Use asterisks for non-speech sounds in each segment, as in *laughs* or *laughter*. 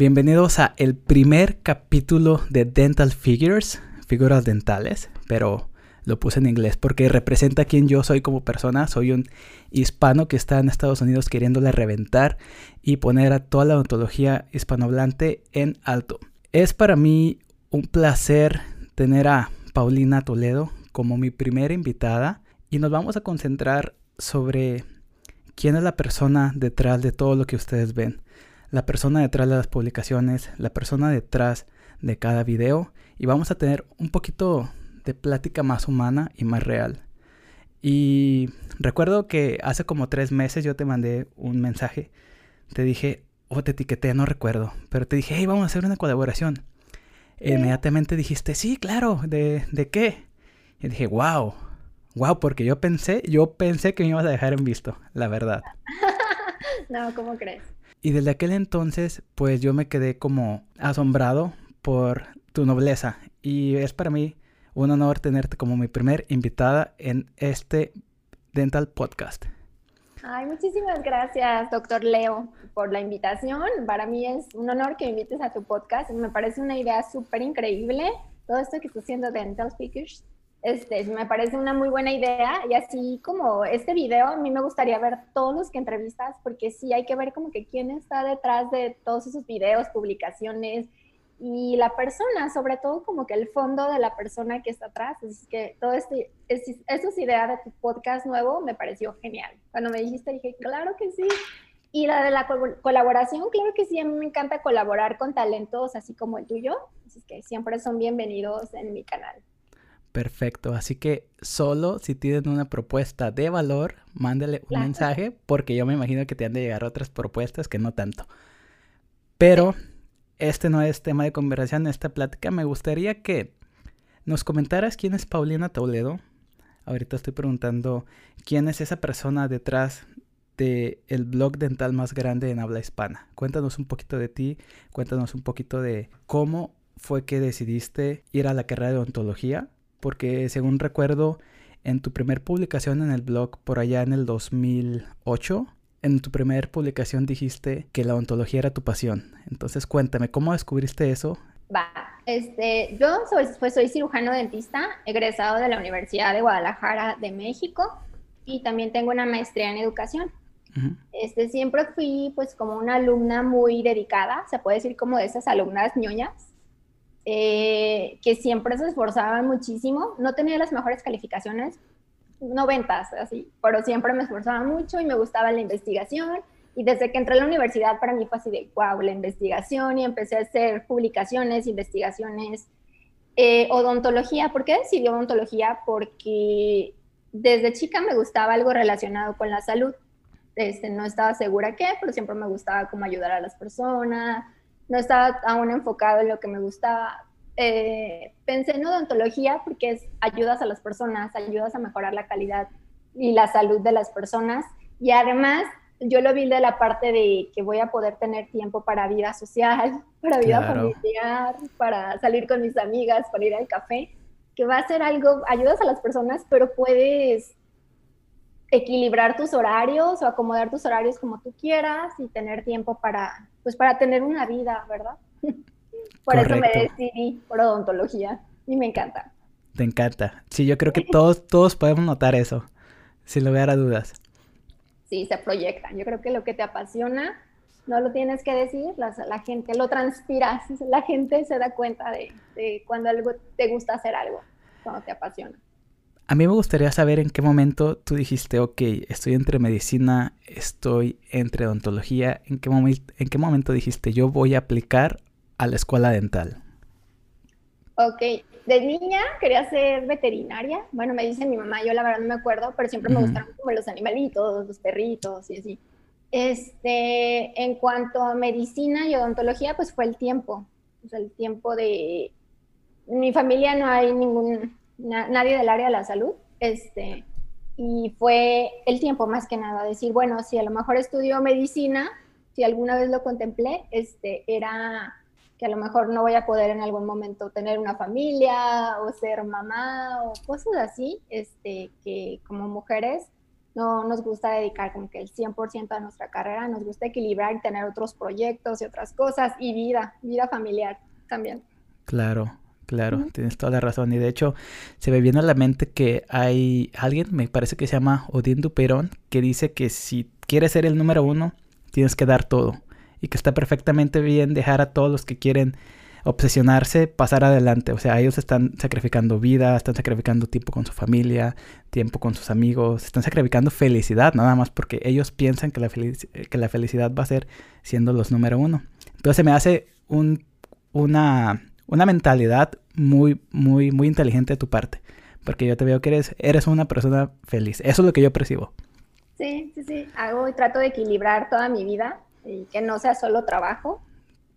Bienvenidos a el primer capítulo de Dental Figures, figuras dentales, pero lo puse en inglés porque representa quién yo soy como persona. Soy un hispano que está en Estados Unidos queriéndole reventar y poner a toda la odontología hispanohablante en alto. Es para mí un placer tener a Paulina Toledo como mi primera invitada y nos vamos a concentrar sobre quién es la persona detrás de todo lo que ustedes ven la persona detrás de las publicaciones, la persona detrás de cada video y vamos a tener un poquito de plática más humana y más real. Y recuerdo que hace como tres meses yo te mandé un mensaje, te dije, o te etiqueté, no recuerdo, pero te dije, hey, vamos a hacer una colaboración. E inmediatamente dijiste, sí, claro, ¿de, de qué? Y dije, wow, wow, porque yo pensé, yo pensé que me ibas a dejar en visto, la verdad. *laughs* no, ¿cómo crees? Y desde aquel entonces, pues yo me quedé como asombrado por tu nobleza. Y es para mí un honor tenerte como mi primer invitada en este Dental Podcast. Ay, muchísimas gracias, doctor Leo, por la invitación. Para mí es un honor que me invites a tu podcast. Me parece una idea súper increíble todo esto que está haciendo Dental Speakers este, me parece una muy buena idea y así como este video, a mí me gustaría ver todos los que entrevistas porque sí hay que ver como que quién está detrás de todos esos videos, publicaciones y la persona, sobre todo como que el fondo de la persona que está atrás. Así que todo este, es, es idea de tu podcast nuevo me pareció genial. Cuando me dijiste dije, claro que sí. Y la de la colaboración, claro que sí, a mí me encanta colaborar con talentos así como el tuyo, así que siempre son bienvenidos en mi canal. Perfecto, así que solo si tienen una propuesta de valor, mándale un mensaje porque yo me imagino que te han de llegar otras propuestas que no tanto. Pero este no es tema de conversación, esta plática. Me gustaría que nos comentaras quién es Paulina Toledo. Ahorita estoy preguntando quién es esa persona detrás del el blog dental más grande en habla hispana. Cuéntanos un poquito de ti, cuéntanos un poquito de cómo fue que decidiste ir a la carrera de odontología porque según recuerdo, en tu primer publicación en el blog por allá en el 2008, en tu primer publicación dijiste que la ontología era tu pasión. Entonces cuéntame, ¿cómo descubriste eso? Va, este, yo soy, pues, soy cirujano dentista, egresado de la Universidad de Guadalajara de México y también tengo una maestría en educación. este, siempre fui pues como una alumna muy dedicada, se puede decir como de esas alumnas ñoñas, eh, que siempre se esforzaban muchísimo. No tenía las mejores calificaciones, noventas, así, pero siempre me esforzaba mucho y me gustaba la investigación. Y desde que entré a la universidad, para mí fue así de, wow, la investigación y empecé a hacer publicaciones, investigaciones, eh, odontología. ¿Por qué decidí odontología? Porque desde chica me gustaba algo relacionado con la salud. Este, no estaba segura qué, pero siempre me gustaba como ayudar a las personas, no estaba aún enfocado en lo que me gustaba. Eh, pensé en odontología porque es ayudas a las personas, ayudas a mejorar la calidad y la salud de las personas. Y además, yo lo vi de la parte de que voy a poder tener tiempo para vida social, *laughs* para vida familiar, para salir con mis amigas, para ir al café, que va a ser algo, ayudas a las personas, pero puedes equilibrar tus horarios o acomodar tus horarios como tú quieras y tener tiempo para, pues para tener una vida, ¿verdad? *laughs* por eso me decidí por odontología y me encanta. Te encanta. Sí, yo creo que todos, todos podemos notar eso, sin lugar a dudas. Sí, se proyecta. Yo creo que lo que te apasiona no lo tienes que decir, la, la gente lo transpira, *laughs* la gente se da cuenta de, de cuando algo te gusta hacer algo, cuando te apasiona. A mí me gustaría saber en qué momento tú dijiste, ok, estoy entre medicina, estoy entre odontología, ¿en qué, en qué momento dijiste, yo voy a aplicar a la escuela dental? Ok, de niña quería ser veterinaria. Bueno, me dice mi mamá, yo la verdad no me acuerdo, pero siempre me gustaron como los animalitos, los perritos y así. Este, en cuanto a medicina y odontología, pues fue el tiempo. O sea, el tiempo de... En mi familia no hay ningún nadie del área de la salud, este, y fue el tiempo más que nada, decir, bueno, si a lo mejor estudio medicina, si alguna vez lo contemplé, este, era que a lo mejor no voy a poder en algún momento tener una familia o ser mamá o cosas así, este, que como mujeres no nos gusta dedicar como que el 100% a nuestra carrera, nos gusta equilibrar y tener otros proyectos y otras cosas y vida, vida familiar también. Claro, claro, tienes toda la razón. Y de hecho, se me viene a la mente que hay alguien, me parece que se llama Odín Duperón, que dice que si quieres ser el número uno, tienes que dar todo. Y que está perfectamente bien dejar a todos los que quieren obsesionarse, pasar adelante. O sea, ellos están sacrificando vida, están sacrificando tiempo con su familia, tiempo con sus amigos, están sacrificando felicidad, nada más porque ellos piensan que la, que la felicidad va a ser siendo los número uno. Entonces me hace un, una, una mentalidad muy, muy, muy inteligente de tu parte. Porque yo te veo que eres, eres una persona feliz. Eso es lo que yo percibo. Sí, sí, sí. Hago y trato de equilibrar toda mi vida y que no sea solo trabajo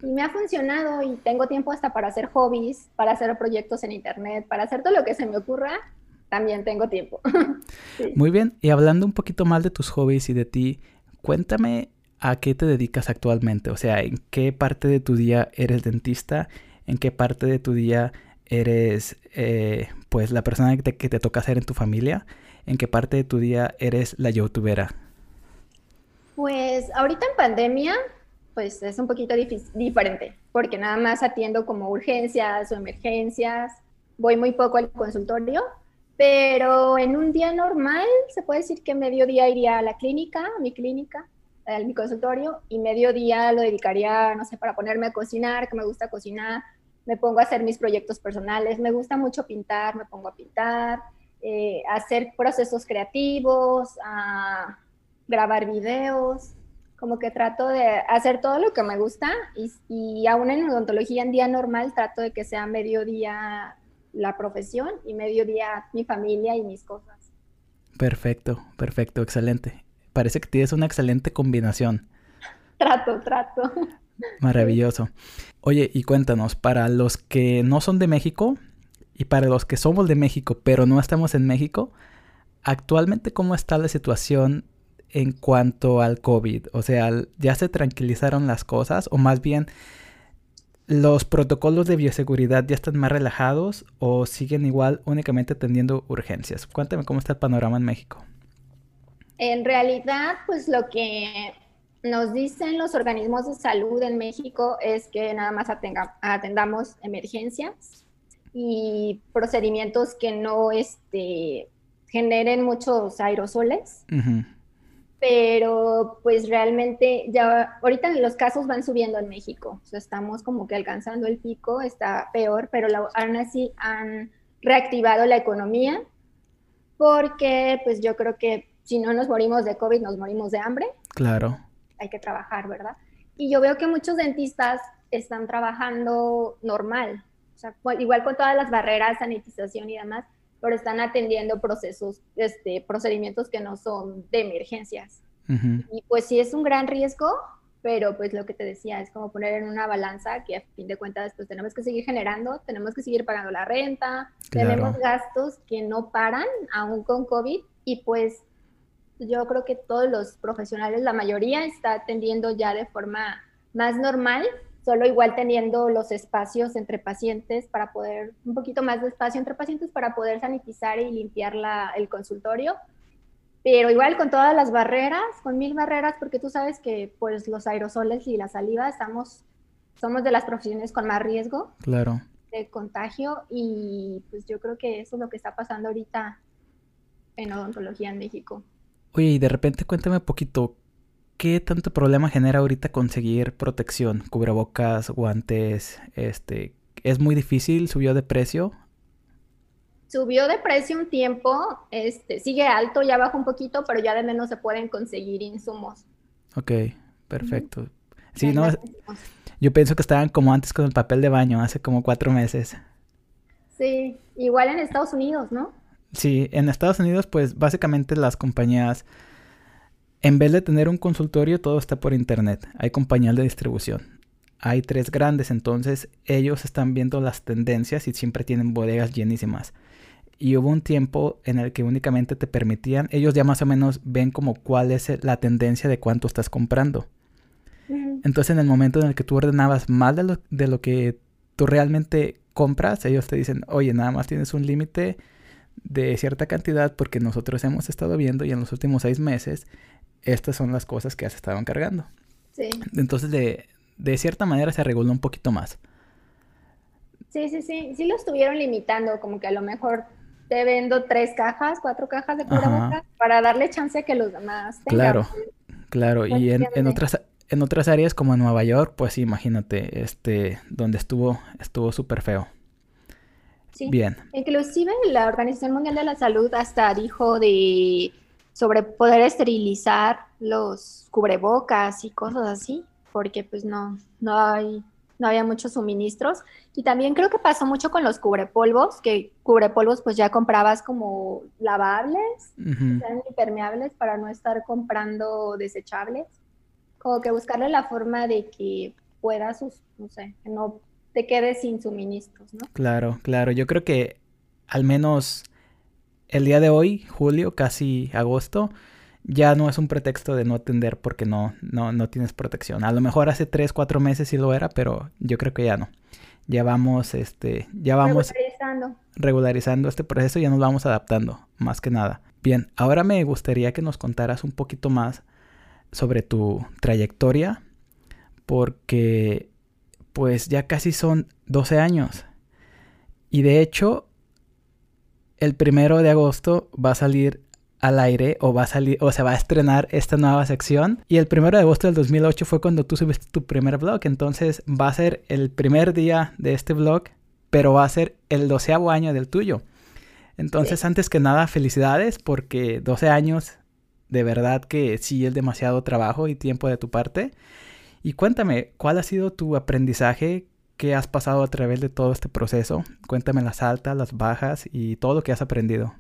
y me ha funcionado y tengo tiempo hasta para hacer hobbies, para hacer proyectos en internet, para hacer todo lo que se me ocurra, también tengo tiempo. *laughs* Muy bien, y hablando un poquito más de tus hobbies y de ti, cuéntame a qué te dedicas actualmente, o sea, en qué parte de tu día eres dentista, en qué parte de tu día eres eh, pues la persona que te, que te toca hacer en tu familia, en qué parte de tu día eres la youtubera. Pues ahorita en pandemia pues es un poquito diferente, porque nada más atiendo como urgencias o emergencias, voy muy poco al consultorio, pero en un día normal se puede decir que mediodía iría a la clínica, a mi clínica, a mi consultorio, y mediodía lo dedicaría, no sé, para ponerme a cocinar, que me gusta cocinar, me pongo a hacer mis proyectos personales, me gusta mucho pintar, me pongo a pintar, eh, hacer procesos creativos, a grabar videos, como que trato de hacer todo lo que me gusta y, y aún en odontología en día normal trato de que sea mediodía la profesión y mediodía mi familia y mis cosas. Perfecto, perfecto, excelente. Parece que tienes una excelente combinación. Trato, trato. Maravilloso. Oye, y cuéntanos, para los que no son de México y para los que somos de México pero no estamos en México, actualmente cómo está la situación en cuanto al COVID? O sea, ¿ya se tranquilizaron las cosas? O más bien, ¿los protocolos de bioseguridad ya están más relajados o siguen igual únicamente atendiendo urgencias? Cuéntame cómo está el panorama en México. En realidad, pues lo que nos dicen los organismos de salud en México es que nada más atendamos emergencias y procedimientos que no este, generen muchos aerosoles. Pero pues realmente ya ahorita los casos van subiendo en México, o sea, estamos como que alcanzando el pico, está peor, pero aún así han reactivado la economía porque pues yo creo que si no nos morimos de COVID, nos morimos de hambre. Claro. Hay que trabajar, ¿verdad? Y yo veo que muchos dentistas están trabajando normal, o sea, igual con todas las barreras, sanitización y demás, pero están atendiendo procesos, este, procedimientos que no son de emergencias. Y pues sí es un gran riesgo, pero pues lo que te decía es como poner en una balanza que a fin de cuentas pues tenemos que seguir generando, tenemos que seguir pagando la renta, tenemos gastos que no paran aún con COVID y pues yo creo que todos los profesionales, la mayoría está atendiendo ya de forma más normal solo igual teniendo los espacios entre pacientes para poder, un poquito más de espacio entre pacientes para poder sanitizar y limpiar la, el consultorio. Pero igual con todas las barreras, con mil barreras, porque tú sabes que pues los aerosoles y la saliva estamos, somos de las profesiones con más riesgo claro. de contagio y pues yo creo que eso es lo que está pasando ahorita en odontología en México. Oye, y de repente cuéntame un poquito, ¿qué tanto problema genera ahorita conseguir protección? Cubrebocas, guantes, este, ¿es muy difícil? ¿Subió de precio? Subió de precio un tiempo, este, sigue alto, ya bajó un poquito, pero ya de menos se pueden conseguir insumos. Ok, perfecto. Sí, no, yo pienso que estaban como antes con el papel de baño, hace como cuatro meses. Sí, igual en Estados Unidos, ¿no? Sí, en Estados Unidos, pues básicamente las compañías en vez de tener un consultorio, todo está por internet. Hay compañías de distribución. Hay tres grandes, entonces ellos están viendo las tendencias y siempre tienen bodegas llenísimas. Y hubo un tiempo en el que únicamente te permitían, ellos ya más o menos ven como cuál es la tendencia de cuánto estás comprando. Entonces en el momento en el que tú ordenabas más de lo, de lo que tú realmente compras, ellos te dicen, oye, nada más tienes un límite de cierta cantidad porque nosotros hemos estado viendo y en los últimos seis meses estas son las cosas que has estado encargando. Sí. Entonces, de, de cierta manera se reguló un poquito más. Sí, sí, sí. Sí lo estuvieron limitando, como que a lo mejor te vendo tres cajas, cuatro cajas de cubrebocas para darle chance a que los demás tengan. Claro, claro. y en, en, otras en otras áreas como en Nueva York, pues imagínate, este, donde estuvo, estuvo súper feo. Sí. Bien. Inclusive la Organización Mundial de la Salud hasta dijo de sobre poder esterilizar los cubrebocas y cosas así, porque pues no, no hay, no había muchos suministros. Y también creo que pasó mucho con los cubrepolvos, que cubrepolvos pues ya comprabas como lavables, sean impermeables para no estar comprando desechables. Como que buscarle la forma de que puedas, no sé, que no te quedes sin suministros, ¿no? Claro, claro. Yo creo que al menos el día de hoy, julio, casi agosto, ya no es un pretexto de no atender porque no, no, no tienes protección. A lo mejor hace tres, cuatro meses sí lo era, pero yo creo que ya no. Ya vamos, este, ya vamos regularizando. regularizando este proceso y ya nos vamos adaptando, más que nada. Bien, ahora me gustaría que nos contaras un poquito más sobre tu trayectoria, porque pues ya casi son 12 años. Y de hecho, el primero de agosto va a salir al aire o va a salir o se va a estrenar esta nueva sección. Y el primero de agosto del 2008 fue cuando tú subiste tu primer blog. Entonces va a ser el primer día de este blog, pero va a ser el doceavo año del tuyo. Entonces, antes que nada, felicidades porque 12 años de verdad que sí es demasiado trabajo y tiempo de tu parte. Y cuéntame, ¿cuál ha sido tu aprendizaje que has pasado a través de todo este proceso? Cuéntame las altas, las bajas y todo lo que has aprendido.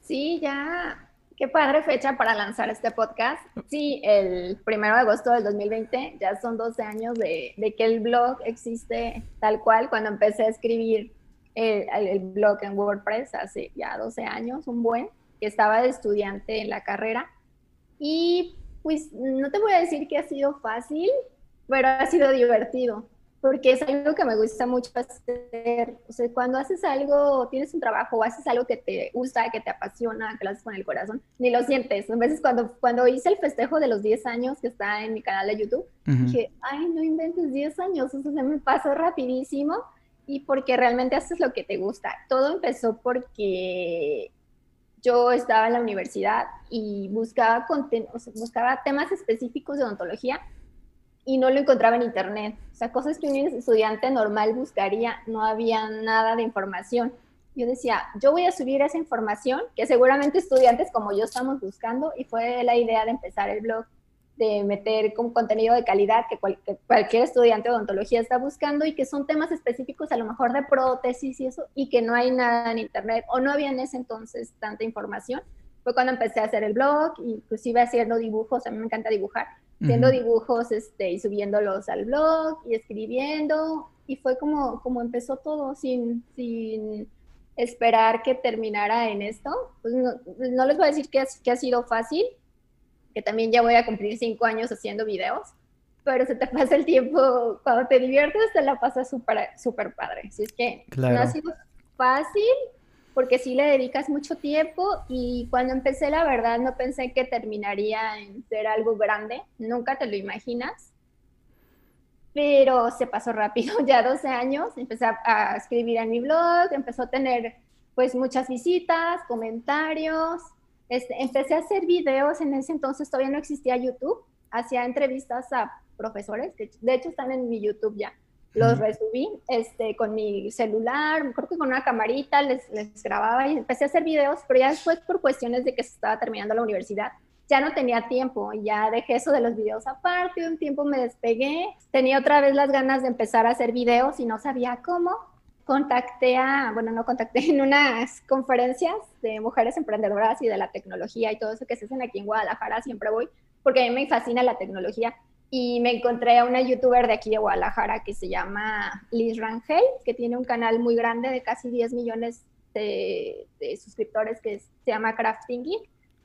Sí, ya, qué padre fecha para lanzar este podcast. Sí, el primero de agosto del 2020, ya son 12 años de, que el blog existe tal cual. Cuando empecé a escribir el, el blog en WordPress hace ya 12 años, un buen, que estaba de estudiante en la carrera. Y pues no te voy a decir que ha sido fácil, pero ha sido divertido, porque es algo que me gusta mucho hacer. O sea, cuando haces algo, tienes un trabajo o haces algo que te gusta, que te apasiona, que lo haces con el corazón, ni lo sientes. A veces cuando, cuando hice el festejo de los 10 años que está en mi canal de YouTube, dije, ay, no inventes 10 años, eso se me pasó rapidísimo y porque realmente haces lo que te gusta. Todo empezó porque yo estaba en la universidad y buscaba, buscaba temas específicos de odontología y no lo encontraba en internet. O sea, cosas que un estudiante normal buscaría, no había nada de información. Yo decía, yo voy a subir esa información que seguramente estudiantes como yo estamos buscando y fue la idea de empezar el blog de meter con contenido de calidad que, cualquier estudiante de odontología está buscando y que son temas específicos a lo mejor de prótesis y eso, y que no hay nada en internet o no había en ese entonces tanta información. Fue cuando empecé a hacer el blog, inclusive haciendo dibujos, a mí me encanta dibujar, haciendo dibujos este, y subiéndolos al blog y escribiendo, y fue como, como empezó todo sin, sin esperar que terminara en esto. Pues no, no les voy a decir que, que ha sido fácil, que también ya voy a cumplir cinco años haciendo videos, pero se te pasa el tiempo, cuando te diviertes, te la pasas súper super padre. Así es que no ha sido fácil, porque sí le dedicas mucho tiempo y cuando empecé, la verdad, no pensé que terminaría en ser algo grande, nunca te lo imaginas, pero se pasó rápido, *laughs* ya 12 años, empecé a, escribir en mi blog, empezó a tener pues muchas visitas, comentarios, este, empecé a hacer videos, en ese entonces todavía no existía YouTube, hacía entrevistas a profesores, que de hecho están en mi YouTube ya. Los resubí este, con mi celular, creo que con una camarita les, les grababa y empecé a hacer videos, pero ya después por cuestiones de que se estaba terminando la universidad, ya no tenía tiempo, ya dejé eso de los videos aparte, un tiempo me despegué, tenía otra vez las ganas de empezar a hacer videos y no sabía cómo, contacté a, bueno, no contacté, *laughs* en unas conferencias de mujeres emprendedoras y de la tecnología y todo eso que se hacen aquí en Guadalajara, siempre voy, porque a mí me fascina la tecnología. Y me encontré a una youtuber de aquí de Guadalajara que se llama Liz Rangel, que tiene un canal muy grande de casi 10 millones de, suscriptores que se llama Crafting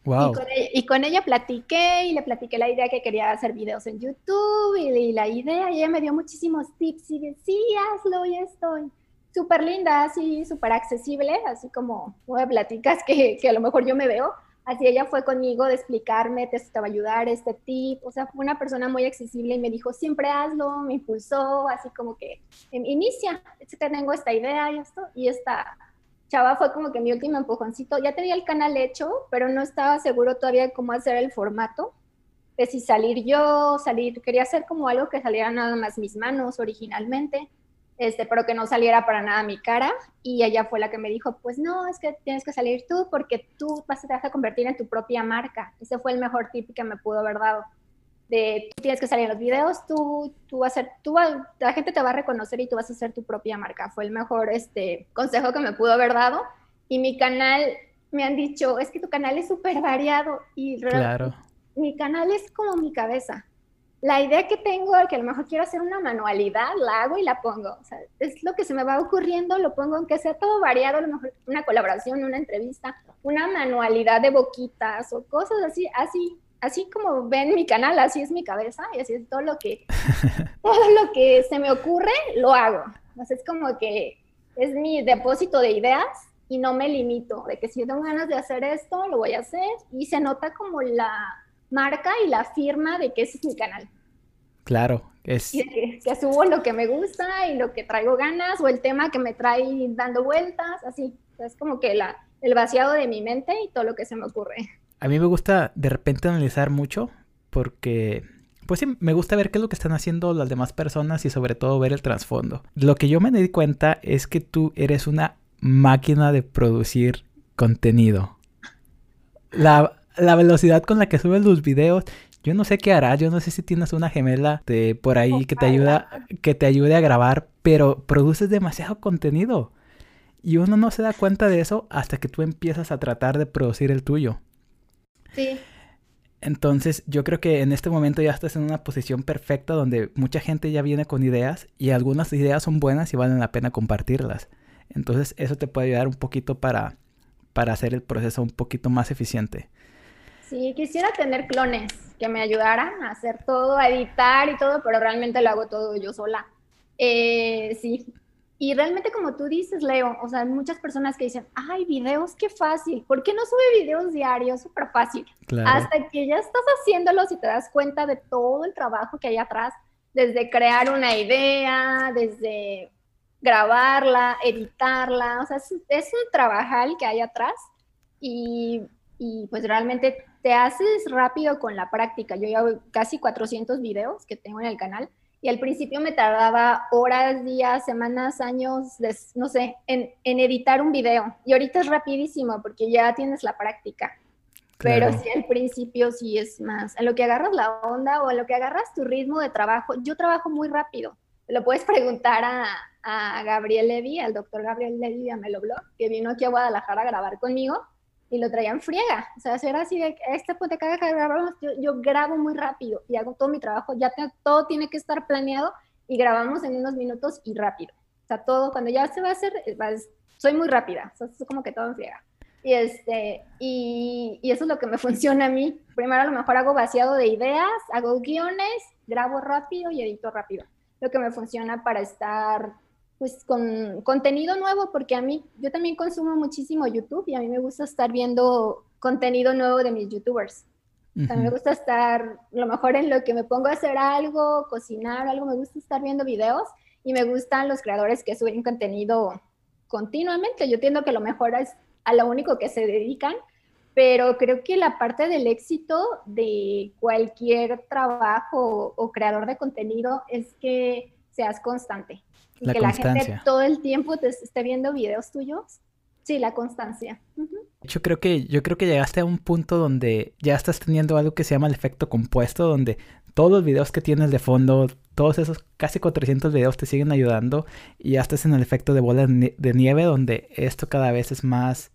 Wow. Y, con ella, platiqué y le platiqué la idea que quería hacer videos en YouTube y, y la idea, y ella me dio muchísimos tips y decía, hazlo, ya estoy súper linda, así súper accesible, así como me platicas que, que a lo mejor yo me veo, Así ella fue conmigo de explicarme, te, te va a ayudar este tip, o sea, fue una persona muy accesible y me dijo, siempre hazlo, me impulsó, así como que em, inicia, tengo esta idea y esto, y esta chava fue como que mi último empujoncito, ya tenía el canal hecho, pero no estaba seguro todavía cómo hacer el formato, de si salir yo, salir, quería hacer como algo que saliera nada más mis manos originalmente, este, pero que no saliera para nada mi cara. Y ella fue la que me dijo, pues no, es que tienes que salir tú porque tú vas a, te vas a convertir en tu propia marca. Ese fue el mejor tip que me pudo haber dado. De tú tienes que salir en los videos, tú, tú vas a ser, tú, la gente te va a reconocer y tú vas a ser tu propia marca. Fue el mejor este, consejo que me pudo haber dado. Y mi canal, me han dicho, es que tu canal es súper variado. Y claro. mi canal es como mi cabeza la idea que tengo, que a lo mejor quiero hacer una manualidad, la hago y la pongo. O sea, es lo que se me va ocurriendo, lo pongo, aunque sea todo variado, a lo mejor una colaboración, una entrevista, una manualidad de boquitas o cosas así, así, así como ven mi canal, así es mi cabeza y así es todo lo que, *laughs* todo lo que se me ocurre, lo hago. O sea, es como que es mi depósito de ideas y no me limito, de que si tengo ganas de hacer esto, lo voy a hacer y se nota como la marca y la firma de que ese es mi canal. Claro, es... Y que, subo lo que me gusta y lo que traigo ganas o el tema que me trae dando vueltas, así. Es como que la, el vaciado de mi mente y todo lo que se me ocurre. A mí me gusta de repente analizar mucho porque pues sí, me gusta ver qué es lo que están haciendo las demás personas y sobre todo ver el trasfondo. Lo que yo me di cuenta es que tú eres una máquina de producir contenido. La, la velocidad con la que subes los videos, yo no sé qué harás, yo no sé si tienes una gemela de por ahí que te ayuda, que te ayude a grabar, pero produces demasiado contenido. Y uno no se da cuenta de eso hasta que tú empiezas a tratar de producir el tuyo. Sí. Entonces, yo creo que en este momento ya estás en una posición perfecta donde mucha gente ya viene con ideas y algunas ideas son buenas y valen la pena compartirlas. Entonces, eso te puede ayudar un poquito para, para hacer el proceso un poquito más eficiente. Sí, quisiera tener clones que me ayudaran a hacer todo, a editar y todo, pero realmente lo hago todo yo sola. Eh, sí, y realmente como tú dices, Leo, o sea, hay muchas personas que dicen, ay, videos, qué fácil, ¿por qué no sube videos diarios? Súper fácil. Hasta que ya estás haciéndolos y te das cuenta de todo el trabajo que hay atrás, desde crear una idea, desde grabarla, editarla, o sea, es, es un trabajal que hay atrás y, y pues realmente te haces rápido con la práctica. Yo ya casi 400 videos que tengo en el canal y al principio me tardaba horas, días, semanas, años, no sé, en, editar un video. Y ahorita es rapidísimo porque ya tienes la práctica. Pero sí, al principio sí es más, en lo que agarras la onda o en lo que agarras tu ritmo de trabajo, yo trabajo muy rápido. Lo puedes preguntar a, a Gabriel Levy, al doctor Gabriel Levy de Ameloblog, que vino aquí a Guadalajara a grabar conmigo y lo traían friega. O sea, era así de, de cada que grabamos, yo, yo, grabo muy rápido y hago todo mi trabajo, ya todo tiene que estar planeado y grabamos en unos minutos y rápido. O sea, todo, cuando ya se va a hacer, eh, soy muy rápida, o sea, es como que todo en friega. Y, este, y, y, eso es lo que me *laughs* funciona a mí. Primero a lo mejor hago vaciado de ideas, hago guiones, grabo rápido y edito rápido. Lo que me funciona para estar pues con contenido nuevo, porque a mí, yo también consumo muchísimo YouTube y a mí me gusta estar viendo contenido nuevo de mis youtubers. Mí me gusta estar, a lo mejor en lo que me pongo a hacer algo, cocinar algo, me gusta estar viendo videos y me gustan los creadores que suben contenido continuamente. Yo entiendo que lo mejor es a lo único que se dedican, pero creo que la parte del éxito de cualquier trabajo o creador de contenido es que seas constante y que la gente todo el tiempo te esté viendo videos tuyos. Sí, la constancia. Yo creo que yo creo que llegaste a un punto donde ya estás teniendo algo que se llama el efecto compuesto, donde todos los videos que tienes de fondo, todos esos casi 400 videos te siguen ayudando y ya estás en el efecto de bola de nieve, donde esto cada vez es más,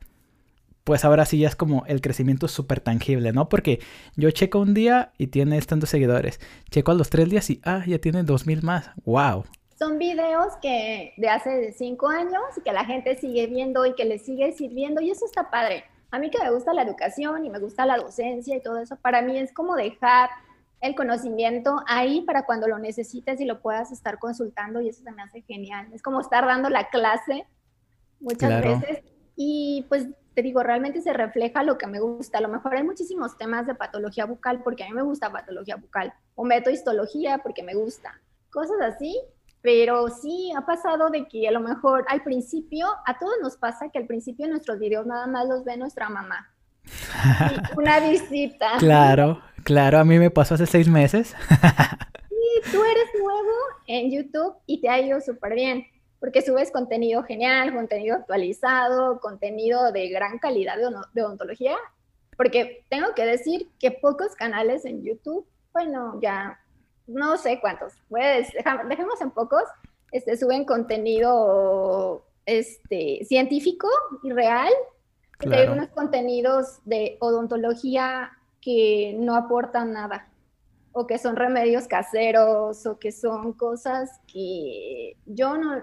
pues ahora sí ya es como el crecimiento súper tangible, ¿no? Porque yo checo un día y tienes tantos seguidores, checo a los tres días y, ah, ya tiene 2000 más, wow son videos que de hace cinco años y que la gente sigue viendo y que le sigue sirviendo y eso está padre. A mí que me gusta la educación y me gusta la docencia y todo eso, para mí es como dejar el conocimiento ahí para cuando lo necesites y lo puedas estar consultando y eso se me hace genial. Es como estar dando la clase muchas veces y pues te digo, realmente se refleja lo que me gusta. A lo mejor hay muchísimos temas de patología bucal porque a mí me gusta patología bucal o histología porque me gusta, cosas así. Pero sí ha pasado de que a lo mejor al principio, a todos nos pasa que al principio nuestros videos nada más los ve nuestra mamá. *laughs* Una visita. Claro, claro, a mí me pasó hace seis meses. *laughs* Y tú eres nuevo en YouTube y te ha ido súper bien, porque subes contenido genial, contenido actualizado, contenido de gran calidad de, odontología, porque tengo que decir que pocos canales en YouTube, bueno, ya no sé cuántos, pues dejemos en pocos, este, suben contenido este, científico y real, hay unos contenidos de odontología que no aportan nada, o que son remedios caseros, o que son cosas que yo no,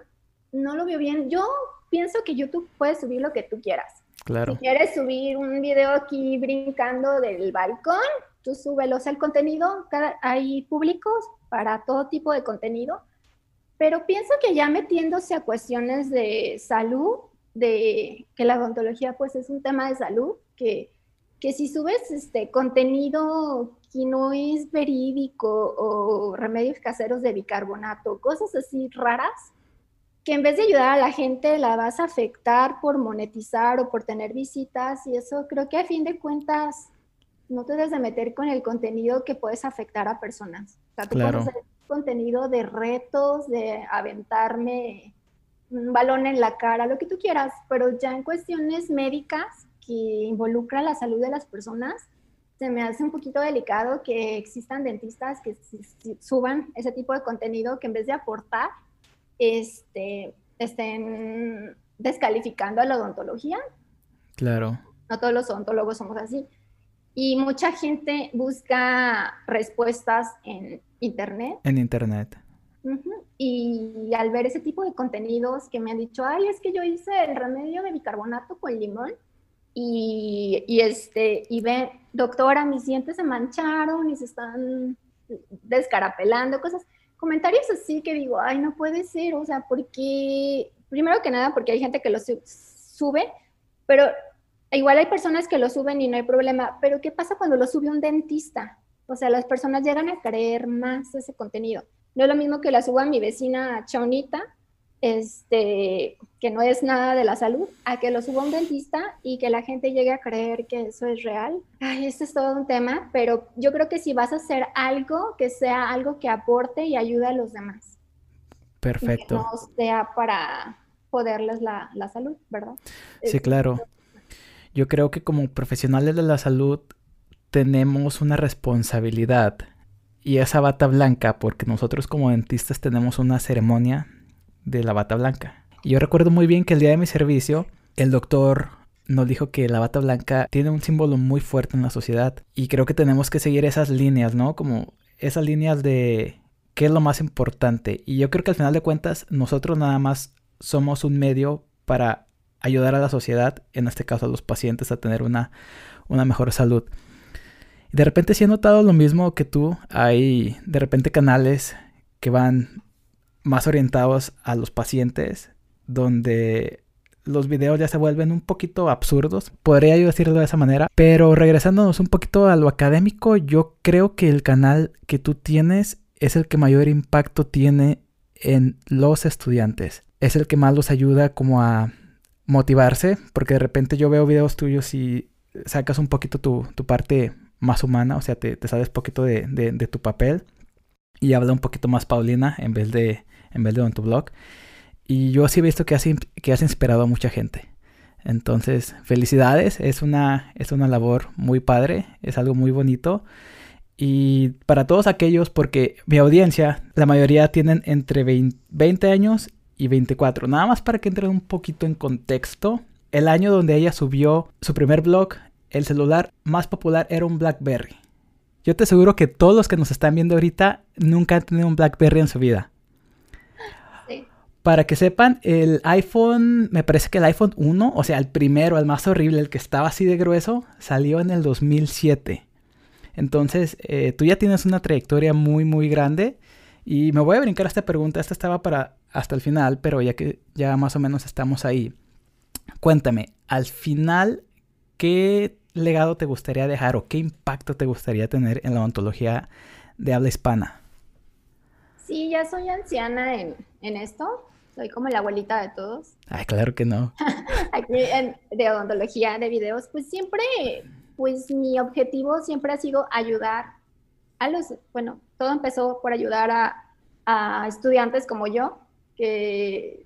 no lo veo bien. Yo pienso que YouTube puede subir lo que tú quieras. Claro. Si quieres subir un video aquí brincando del balcón, tú súbelo. O sea, el contenido, hay públicos para todo tipo de contenido, pero pienso que ya metiéndose a cuestiones de salud, de que la odontología pues es un tema de salud, que que si subes este contenido que no es verídico o remedios caseros de bicarbonato, cosas así raras, que en vez de ayudar a la gente la vas a afectar por monetizar o por tener visitas y eso creo que a fin de cuentas no te debes de meter con el contenido que puedes afectar a personas. O sea, tú puedes hacer contenido de retos, de aventarme un balón en la cara, lo que tú quieras, pero ya en cuestiones médicas que involucra la salud de las personas, se me hace un poquito delicado que existan dentistas que suban ese tipo de contenido que en vez de aportar, este, estén descalificando a la odontología. Claro. No todos los odontólogos somos así. Y mucha gente busca respuestas en Internet. En Internet. Y al ver ese tipo de contenidos que me han dicho, ay, es que yo hice el remedio de bicarbonato con limón y, este, y ve, doctora, mis dientes se mancharon y se están descarapelando, cosas, comentarios así que digo, ay, no puede ser, o sea, porque, primero que nada, porque hay gente que lo sube, pero igual hay personas que lo suben y no hay problema, pero ¿qué pasa cuando lo sube un dentista? O sea, las personas llegan a creer más ese contenido. No es lo mismo que la suba mi vecina Chaunita, este, que no es nada de la salud, a que lo suba un dentista y que la gente llegue a creer que eso es real. Ay, este es todo un tema, pero yo creo que si vas a hacer algo, que sea algo que aporte y ayude a los demás. Perfecto. que no sea para joderles la, la salud, ¿verdad? Sí, claro. Yo creo que como profesionales de la salud tenemos una responsabilidad y esa bata blanca, porque nosotros como dentistas tenemos una ceremonia de la bata blanca. Y yo recuerdo muy bien que el día de mi servicio, el doctor nos dijo que la bata blanca tiene un símbolo muy fuerte en la sociedad. Y creo que tenemos que seguir esas líneas, ¿no? Como esas líneas de qué es lo más importante. Y yo creo que al final de cuentas nosotros nada más somos un medio para ayudar a la sociedad, en este caso a los pacientes, a tener una, una mejor salud. Y de repente sí he notado lo mismo que tú. Hay de repente canales que van más orientados a los pacientes, donde los videos ya se vuelven un poquito absurdos, podría yo decirlo de esa manera, pero regresándonos un poquito a lo académico, yo creo que el canal que tú tienes es el que mayor impacto tiene en los estudiantes, es el que más los ayuda como a motivarse, porque de repente yo veo videos tuyos y sacas un poquito tu, parte más humana, o sea, te, te sabes poquito de, de tu papel y habla un poquito más Paulina en vez de en vez de en tu blog. Y yo sí he visto que has, que has inspirado a mucha gente. Entonces, felicidades, es una, es una labor muy padre, es algo muy bonito. Y para todos aquellos, porque mi audiencia, la mayoría tienen entre 20, años y 24. Nada más para que entren un poquito en contexto. El año donde ella subió su primer blog, el celular más popular era un BlackBerry. Yo te aseguro que todos los que nos están viendo ahorita nunca han tenido un BlackBerry en su vida. Para que sepan, el iPhone, me parece que el iPhone 1, o sea, el primero, el más horrible, el que estaba así de grueso, salió en el 2007. Entonces, eh, tú ya tienes una trayectoria muy, muy grande. Y me voy a brincar esta pregunta. Esta estaba para hasta el final, pero ya que ya más o menos estamos ahí. Cuéntame, al final, ¿qué legado te gustaría dejar o qué impacto te gustaría tener en la ontología de habla hispana? Sí, ya soy anciana en, en esto. Soy como la abuelita de todos. Ay, claro que no. *laughs* Aquí en, de odontología de videos, pues siempre, pues mi objetivo siempre ha sido ayudar a los, bueno, todo empezó por ayudar a, a estudiantes como yo, que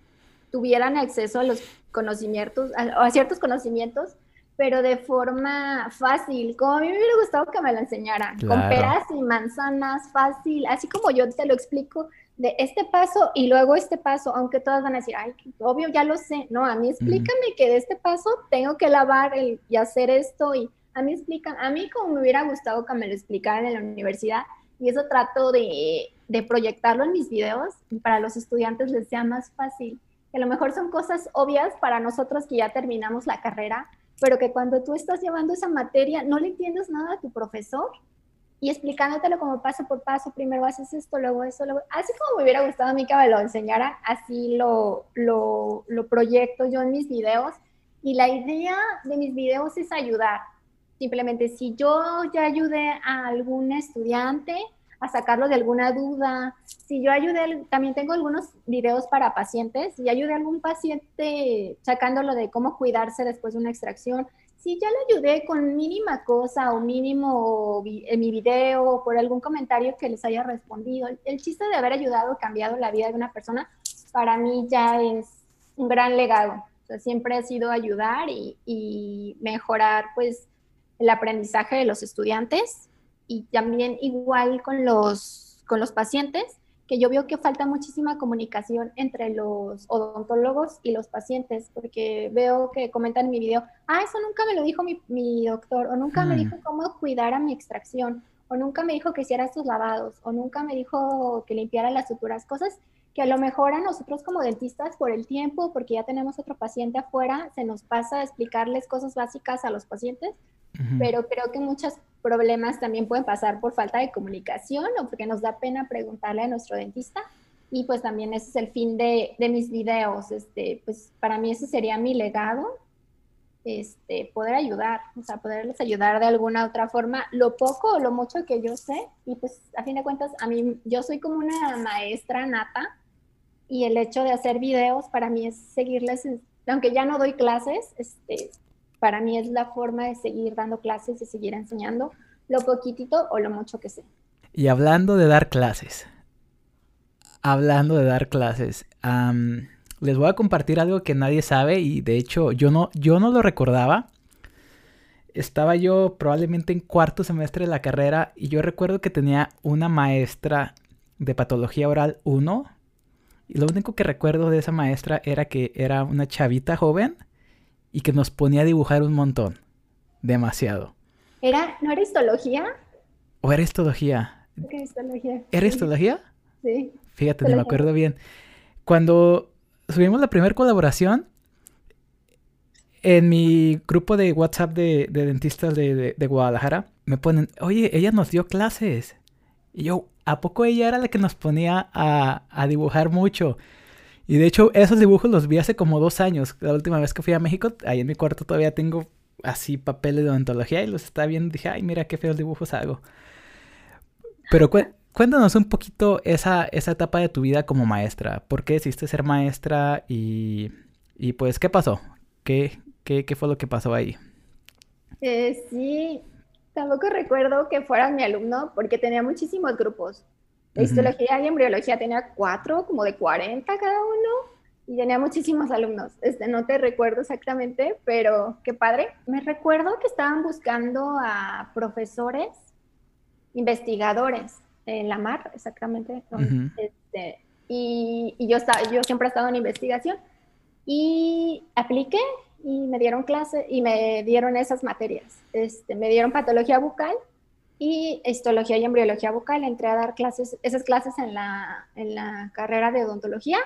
tuvieran acceso a los conocimientos, a, a ciertos conocimientos pero de forma fácil, como a mí me hubiera gustado que me lo enseñaran, con peras y manzanas, fácil, así como yo te lo explico, de este paso y luego este paso, aunque todas van a decir, ay, obvio, ya lo sé, no, a mí explícame que de este paso tengo que lavar el, y hacer esto, y a mí explican, a mí como me hubiera gustado que me lo explicaran en la universidad, y eso trato de, de proyectarlo en mis videos, y para los estudiantes les sea más fácil, que a lo mejor son cosas obvias para nosotros que ya terminamos la carrera, pero que cuando tú estás llevando esa materia no le entiendes nada a tu profesor y explicándotelo como paso por paso, primero haces esto, luego eso, luego... Así como me hubiera gustado a mí que me lo enseñara, así lo, lo, lo proyecto yo en mis videos. Y la idea de mis videos es ayudar. Simplemente si yo ya ayudé a algún estudiante, a sacarlo de alguna duda. Si yo ayudé, también tengo algunos videos para pacientes, si ayudé a algún paciente sacándolo de cómo cuidarse después de una extracción, si ya le ayudé con mínima cosa o mínimo en mi video por algún comentario que les haya respondido, el chiste de haber ayudado, cambiado la vida de una persona, para mí ya es un gran legado. O sea, siempre ha sido ayudar y, y mejorar pues el aprendizaje de los estudiantes y también igual con los, con los pacientes, que yo veo que falta muchísima comunicación entre los odontólogos y los pacientes, porque veo que comentan en mi video, ah, eso nunca me lo dijo mi, mi doctor, o nunca me mm. dijo cómo cuidar a mi extracción, o nunca me dijo que hiciera estos lavados, o nunca me dijo que limpiara las suturas, cosas que a lo mejor a nosotros como dentistas por el tiempo, porque ya tenemos otro paciente afuera, se nos pasa a explicarles cosas básicas a los pacientes, pero creo que muchos problemas también pueden pasar por falta de comunicación o porque nos da pena preguntarle a nuestro dentista. Y pues también ese es el fin de, de mis videos. Este, pues para mí ese sería mi legado, este, poder ayudar, o sea, poderles ayudar de alguna otra forma, lo poco o lo mucho que yo sé. Y pues a fin de cuentas, a mí, yo soy como una maestra nata y el hecho de hacer videos para mí es seguirles, aunque ya no doy clases, este, para mí es la forma de seguir dando clases, y seguir enseñando lo poquitito o lo mucho que sé. Y hablando de dar clases, hablando de dar clases, les voy a compartir algo que nadie sabe y de hecho yo no, yo no lo recordaba. Estaba yo probablemente en cuarto semestre de la carrera y yo recuerdo que tenía una maestra de patología oral 1 y lo único que recuerdo de esa maestra era que era una chavita joven y que nos ponía a dibujar un montón. Demasiado. ¿Era, ¿No era histología? ¿O era histología? ¿Era histología? ¿Era histología? Sí. Fíjate, no me acuerdo bien. Cuando subimos la primera colaboración, en mi grupo de WhatsApp de, dentistas de, Guadalajara, me ponen, oye, ella nos dio clases. Y yo, ¿a poco ella era la que nos ponía a, a dibujar mucho? Y de hecho, esos dibujos los vi hace como dos años. La última vez que fui a México, ahí en mi cuarto todavía tengo así papeles de odontología y los estaba viendo. Dije, ay, mira qué feos dibujos hago. Pero cuéntanos un poquito esa, esa etapa de tu vida como maestra. ¿Por qué decidiste ser maestra? Y, y pues, ¿qué pasó? ¿Qué, qué, qué fue lo que pasó ahí? Eh, sí, tampoco recuerdo que fueras mi alumno porque tenía muchísimos grupos. De histología y embriología tenía cuatro, como de 40 cada uno, y tenía muchísimos alumnos. Este, no te recuerdo exactamente, pero qué padre. Me recuerdo que estaban buscando a profesores, investigadores en la mar, exactamente. Este, y, yo, estaba, yo siempre he estado en investigación. Y apliqué y me dieron clase y me dieron esas materias. Este, me dieron patología bucal y histología y embriología bucal. Entré a dar clases, esas clases en la, en la carrera de odontología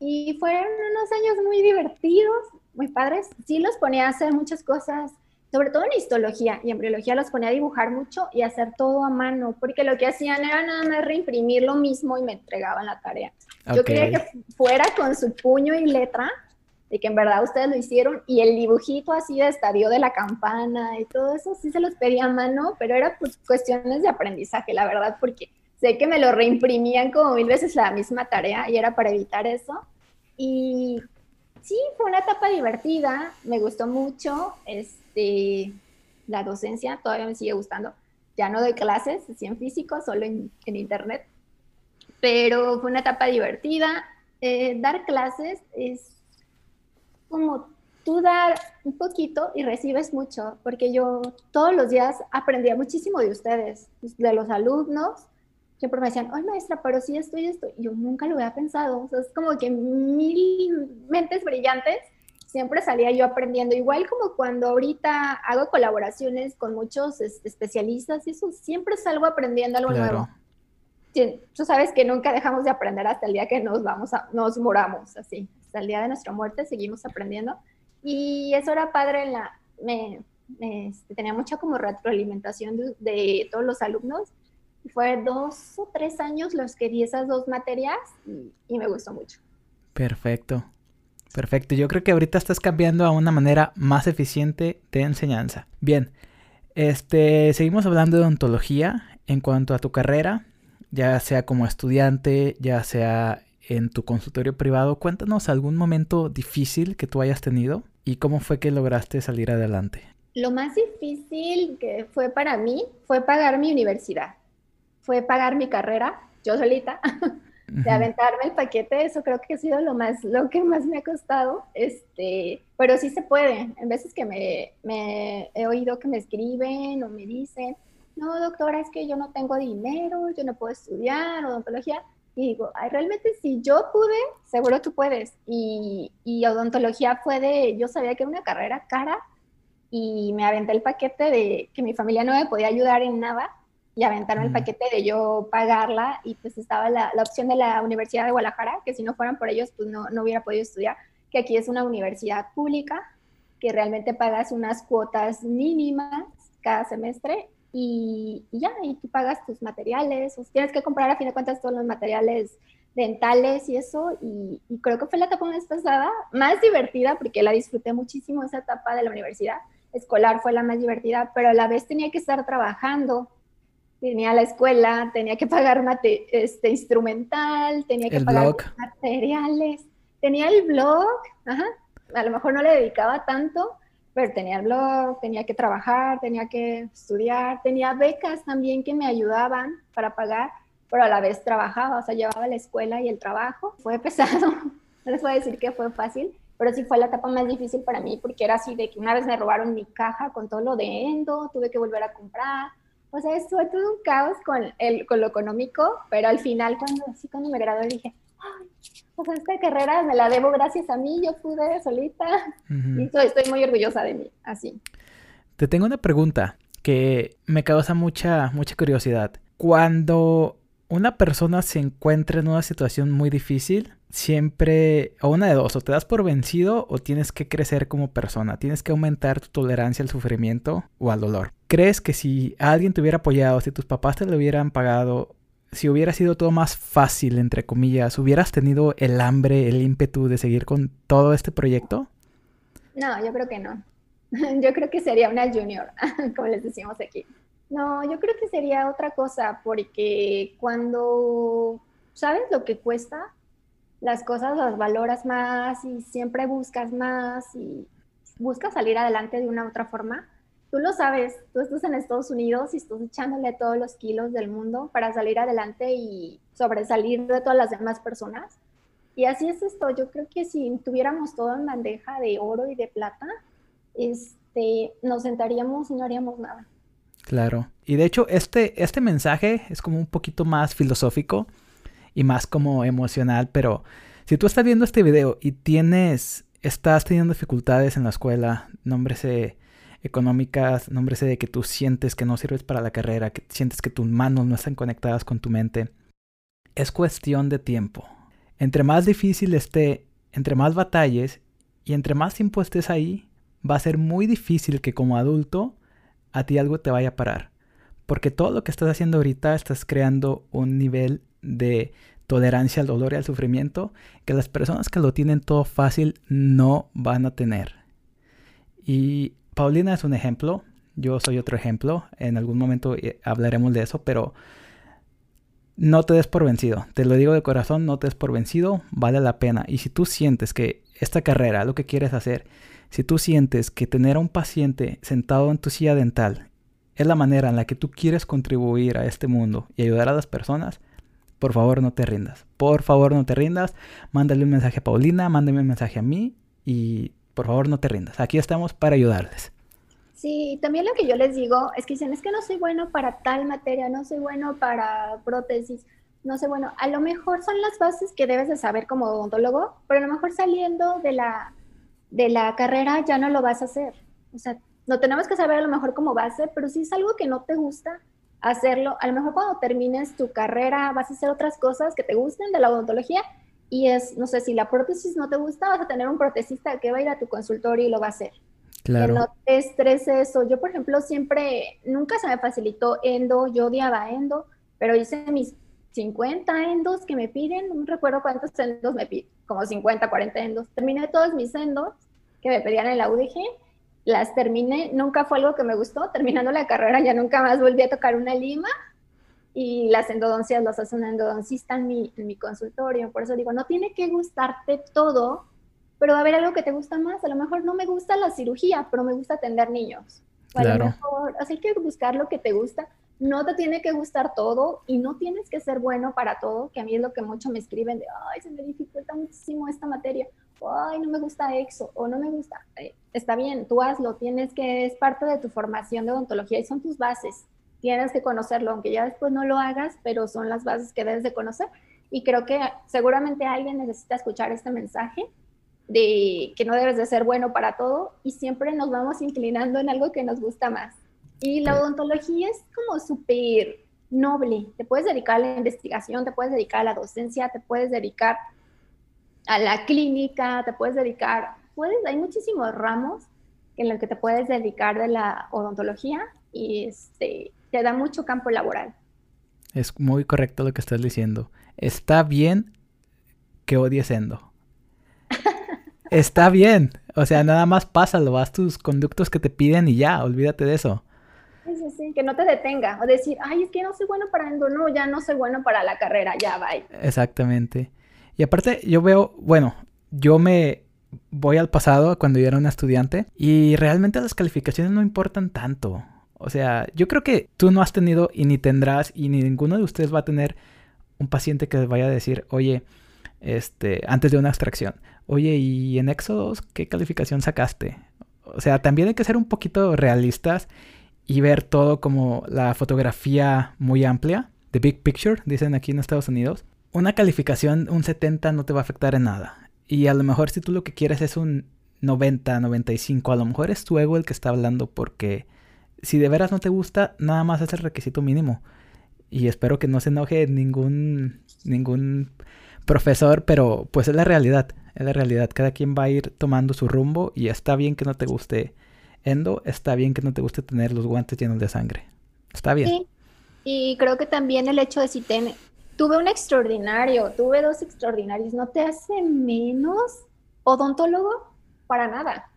y fueron unos años muy divertidos, muy padres. Sí los ponía a hacer muchas cosas. sobre todo en histología y embriología los ponía a dibujar mucho y hacer todo a mano, porque lo que hacían era nada más reimprimir lo mismo y me entregaban la tarea. Yo quería que fuera con su puño y letra, de que en verdad ustedes lo hicieron, y el dibujito así de estadio de la campana y todo eso sí se los pedía a mano, pero era pues cuestiones de aprendizaje, la verdad, porque sé que me lo reimprimían como mil veces la misma tarea y era para evitar eso. Y sí, fue una etapa divertida, me gustó mucho, este, la docencia todavía me sigue gustando. Ya no doy clases, así en físico, solo en, internet, pero fue una etapa divertida. Eh, dar clases es como tú dar un poquito y recibes mucho, porque yo todos los días aprendía muchísimo de ustedes, de los alumnos, siempre me decían, ay maestra, pero sí esto y esto. Yo nunca lo había pensado. O sea, es como que mil mentes brillantes, siempre salía yo aprendiendo. Igual como cuando ahorita hago colaboraciones con muchos este, especialistas y eso, siempre salgo aprendiendo algo nuevo. tú sabes que nunca dejamos de aprender hasta el día que nos vamos a, nos moramos, así. Hasta el día de nuestra muerte seguimos aprendiendo. Y eso era padre en la, me, este, tenía mucha como retroalimentación de todos los alumnos fue dos o tres años los que di esas dos materias y, me gustó mucho. Perfecto. Perfecto. Yo creo que ahorita estás cambiando a una manera más eficiente de enseñanza. Bien. Este, seguimos hablando de ontología en cuanto a tu carrera, ya sea como estudiante, ya sea en tu consultorio privado. Cuéntanos algún momento difícil que tú hayas tenido y cómo fue que lograste salir adelante. Lo más difícil que fue para mí fue pagar mi universidad fue pagar mi carrera, yo solita, *laughs* de aventarme el paquete, eso creo que ha sido lo más, lo que más me ha costado, este, pero sí se puede, en veces que me, me he oído que me escriben o me dicen, no, doctora, es que yo no tengo dinero, yo no puedo estudiar odontología, y digo, ay, realmente si yo pude, seguro tú puedes, y, y odontología fue de, yo sabía que era una carrera cara, y me aventé el paquete de que mi familia no me podía ayudar en nada, y aventaron el paquete de yo pagarla y pues estaba la, la, opción de la Universidad de Guadalajara, que si no fueran por ellos pues no, no hubiera podido estudiar, que aquí es una universidad pública, que realmente pagas unas cuotas mínimas cada semestre y, ya, y tú pagas tus materiales, o tienes que comprar a fin de cuentas todos los materiales dentales y eso, y, y creo que fue la etapa más pasada, más divertida, porque la disfruté muchísimo esa etapa de la universidad. Escolar fue la más divertida, pero a la vez tenía que estar trabajando, tenía la escuela, tenía que pagar mate, este, instrumental, tenía que pagar materiales, tenía el blog, ajá, a lo mejor no le dedicaba tanto, pero tenía el blog, tenía que trabajar, tenía que estudiar, tenía becas también que me ayudaban para pagar, pero a la vez trabajaba, o sea, llevaba la escuela y el trabajo. *laughs* Fue pesado, no les voy a decir que fue fácil, pero sí fue la etapa más difícil para mí porque era así de que una vez me robaron mi caja con todo lo de endo, tuve que volver a comprar, o sea, fue todo un caos con, el, con lo económico, pero al final, cuando, así cuando me gradué, dije, ay, pues esta carrera me la debo gracias a mí, yo pude solita. Y estoy, muy orgullosa de mí, así. Te tengo una pregunta que me causa mucha, mucha curiosidad. Cuando una persona se encuentra en una situación muy difícil, siempre, o una de dos, o te das por vencido o tienes que crecer como persona, tienes que aumentar tu tolerancia al sufrimiento o al dolor. ¿Crees que si alguien te hubiera apoyado, si tus papás te lo hubieran pagado, si hubiera sido todo más fácil, entre comillas, hubieras tenido el hambre, el ímpetu de seguir con todo este proyecto? No, yo creo que no. *laughs* Yo creo que sería una junior, *laughs* como les decimos aquí. No, yo creo que sería otra cosa, porque cuando sabes lo que cuesta, las cosas las valoras más y siempre buscas más y buscas salir adelante de una otra forma. Tú lo sabes, tú estás en Estados Unidos y estás echándole todos los kilos del mundo para salir adelante y sobresalir de todas las demás personas. Y así es esto. Yo creo que si tuviéramos todo en bandeja de oro y de plata, este, nos sentaríamos y no haríamos nada. Claro. Y de hecho, este, este mensaje es como un poquito más filosófico y más como emocional, pero si tú estás viendo este video y tienes, estás teniendo dificultades en la escuela, nómbrese económicas, nómbrese de que tú sientes que no sirves para la carrera, que sientes que tus manos no están conectadas con tu mente, es cuestión de tiempo. Entre más difícil esté, entre más batalles y entre más tiempo estés ahí, va a ser muy difícil que como adulto a ti algo te vaya a parar. Porque todo lo que estás haciendo ahorita estás creando un nivel de tolerancia al dolor y al sufrimiento que las personas que lo tienen todo fácil no van a tener. Y Paulina es un ejemplo, yo soy otro ejemplo, en algún momento eh, hablaremos de eso, pero no te des por vencido, te lo digo de corazón, no te des por vencido, vale la pena. Y si tú sientes que esta carrera, lo que quieres hacer, si tú sientes que tener a un paciente sentado en tu silla dental es la manera en la que tú quieres contribuir a este mundo y ayudar a las personas, por favor no te rindas. Por favor no te rindas. Mándale un mensaje a Paulina, mándame un mensaje a mí y por favor no te rindas. Aquí estamos para ayudarles. Sí, también lo que yo les digo es que dicen, es que no soy bueno para tal materia, no soy bueno para prótesis, no sé, bueno, a lo mejor son las bases que debes de saber como odontólogo, pero a lo mejor saliendo de la, de la carrera ya no lo vas a hacer. O sea, no tenemos que saber a lo mejor como base, pero si es algo que no te gusta, hacerlo. A lo mejor cuando termines tu carrera vas a hacer otras cosas que te gusten de la odontología y es, no sé, si la prótesis no te gusta, vas a tener un protesista que va a ir a tu consultorio y lo va a hacer. Claro. Que no te estreses eso. Yo, por ejemplo, siempre, nunca se me facilitó endo, yo odiaba endo, pero hice mis 50 endos que me piden, no recuerdo cuántos endos me piden, como 50, 40 endos. Terminé todos mis endos que me pedían en la UDG las terminé, nunca fue algo que me gustó, terminando la carrera ya nunca más volví a tocar una lima y las endodoncias las hace una endodoncista en mi, en mi consultorio, por eso digo, no tiene que gustarte todo, pero va a haber algo que te gusta más, a lo mejor no me gusta la cirugía, pero me gusta atender niños, a lo mejor, así que buscar lo que te gusta, no te tiene que gustar todo y no tienes que ser bueno para todo, que a mí es lo que mucho me escriben de, ay, se me dificulta muchísimo esta materia, ay, no me gusta EXO o no me gusta, eh, está bien, tú hazlo, tienes que, es parte de tu formación de odontología y son tus bases, tienes que conocerlo, aunque ya después no lo hagas, pero son las bases que debes de conocer. Y creo que seguramente alguien necesita escuchar este mensaje de que no debes de ser bueno para todo y siempre nos vamos inclinando en algo que nos gusta más. Y la odontología es como súper noble. Te puedes dedicar a la investigación, te puedes dedicar a la docencia, te puedes dedicar a la clínica, te puedes dedicar, puedes, hay muchísimos ramos en los que te puedes dedicar de la odontología y este, te da mucho campo laboral. Es muy correcto lo que estás diciendo. Está bien que odies endo. *laughs* Está bien. O sea, nada más pásalo, haz tus conductos que te piden y ya, olvídate de eso. Sí, sí, sí, que no te detenga. O decir, ay, es que no soy bueno para endo. No, ya no soy bueno para la carrera, ya, bye. Exactamente. Y aparte, yo veo, bueno, yo me voy al pasado cuando yo era un estudiante y realmente las calificaciones no importan tanto. O sea, yo creo que tú no has tenido y ni tendrás y ni ninguno de ustedes va a tener un paciente que vaya a decir, oye, este, antes de una extracción, oye, ¿y en Éxodos qué calificación sacaste? O sea, también hay que ser un poquito realistas y ver todo como la fotografía muy amplia, the big picture, dicen aquí en Estados Unidos una calificación, un 70 no te va a afectar en nada. Y a lo mejor si tú lo que quieres es un 90, 95, a lo mejor es tu ego el que está hablando porque si de veras no te gusta, nada más es el requisito mínimo. Y espero que no se enoje ningún, ningún profesor, pero pues es la realidad, es la realidad. Cada quien va a ir tomando su rumbo y está bien que no te guste endo, está bien que no te guste tener los guantes llenos de sangre. Está bien. Sí. Y creo que también el hecho de si ten, tuve un extraordinario, tuve dos extraordinarios, no te hace menos odontólogo para nada.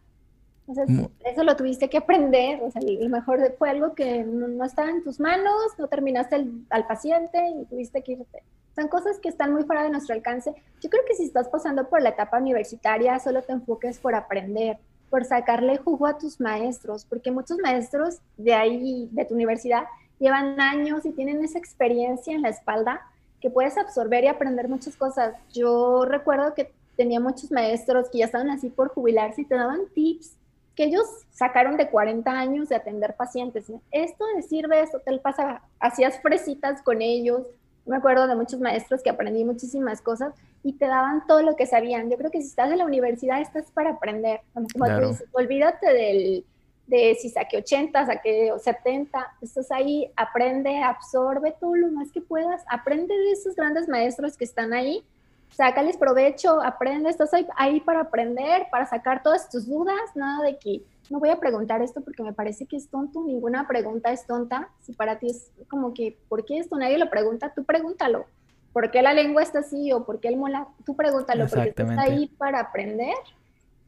Eso lo tuviste que aprender, o sea, lo mejor fue algo que no, estaba en tus manos, no terminaste al paciente y tuviste que irte. Son cosas que están muy fuera de nuestro alcance. Yo creo que si estás pasando por la etapa universitaria, solo te enfoques por aprender, por sacarle jugo a tus maestros, porque muchos maestros de ahí, de tu universidad, llevan años y tienen esa experiencia en la espalda que puedes absorber y aprender muchas cosas. Yo recuerdo que tenía muchos maestros que ya estaban así por jubilarse y te daban tips que ellos sacaron de 40 años de atender pacientes. Esto te sirve, esto te pasa, hacías fresitas con ellos. Me acuerdo de muchos maestros que aprendí muchísimas cosas y te daban todo lo que sabían. Yo creo que si estás en la universidad estás para aprender. Como, tú dices, olvídate del, de si saqué 80, saqué 70, estás ahí, aprende, absorbe todo lo más que puedas, aprende de esos grandes maestros que están ahí, sácales provecho, aprende, estás ahí, para aprender, para sacar todas tus dudas, nada de que no voy a preguntar esto porque me parece que es tonto, ninguna pregunta es tonta. Si para ti es como que, ¿por qué esto nadie lo pregunta? Tú pregúntalo. ¿Por qué la lengua está así o por qué el mola? Tú pregúntalo porque estás ahí para aprender.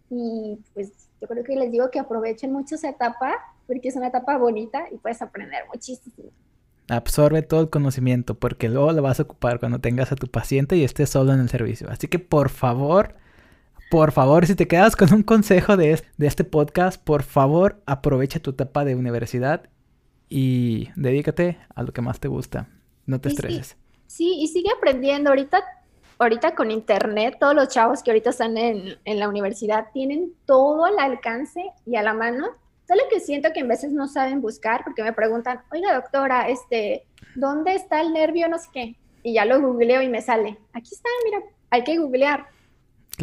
Y pues yo creo que les digo que aprovechen mucho esa etapa porque es una etapa bonita y puedes aprender muchísimo. Absorbe todo el conocimiento porque luego lo vas a ocupar cuando tengas a tu paciente y estés solo en el servicio. Así que por favor, por favor, si te quedas con un consejo de, este podcast, por favor aprovecha tu etapa de universidad y dedícate a lo que más te gusta. No te estreses. Sí, y sigue aprendiendo. Ahorita, ahorita con internet, todos los chavos que ahorita están en, en la universidad tienen todo al alcance y a la mano. Solo que siento que en veces no saben buscar porque me preguntan, oiga doctora, este, ¿dónde está el nervio? No sé qué. Y ya lo googleo y me sale. Aquí está, mira, hay que googlear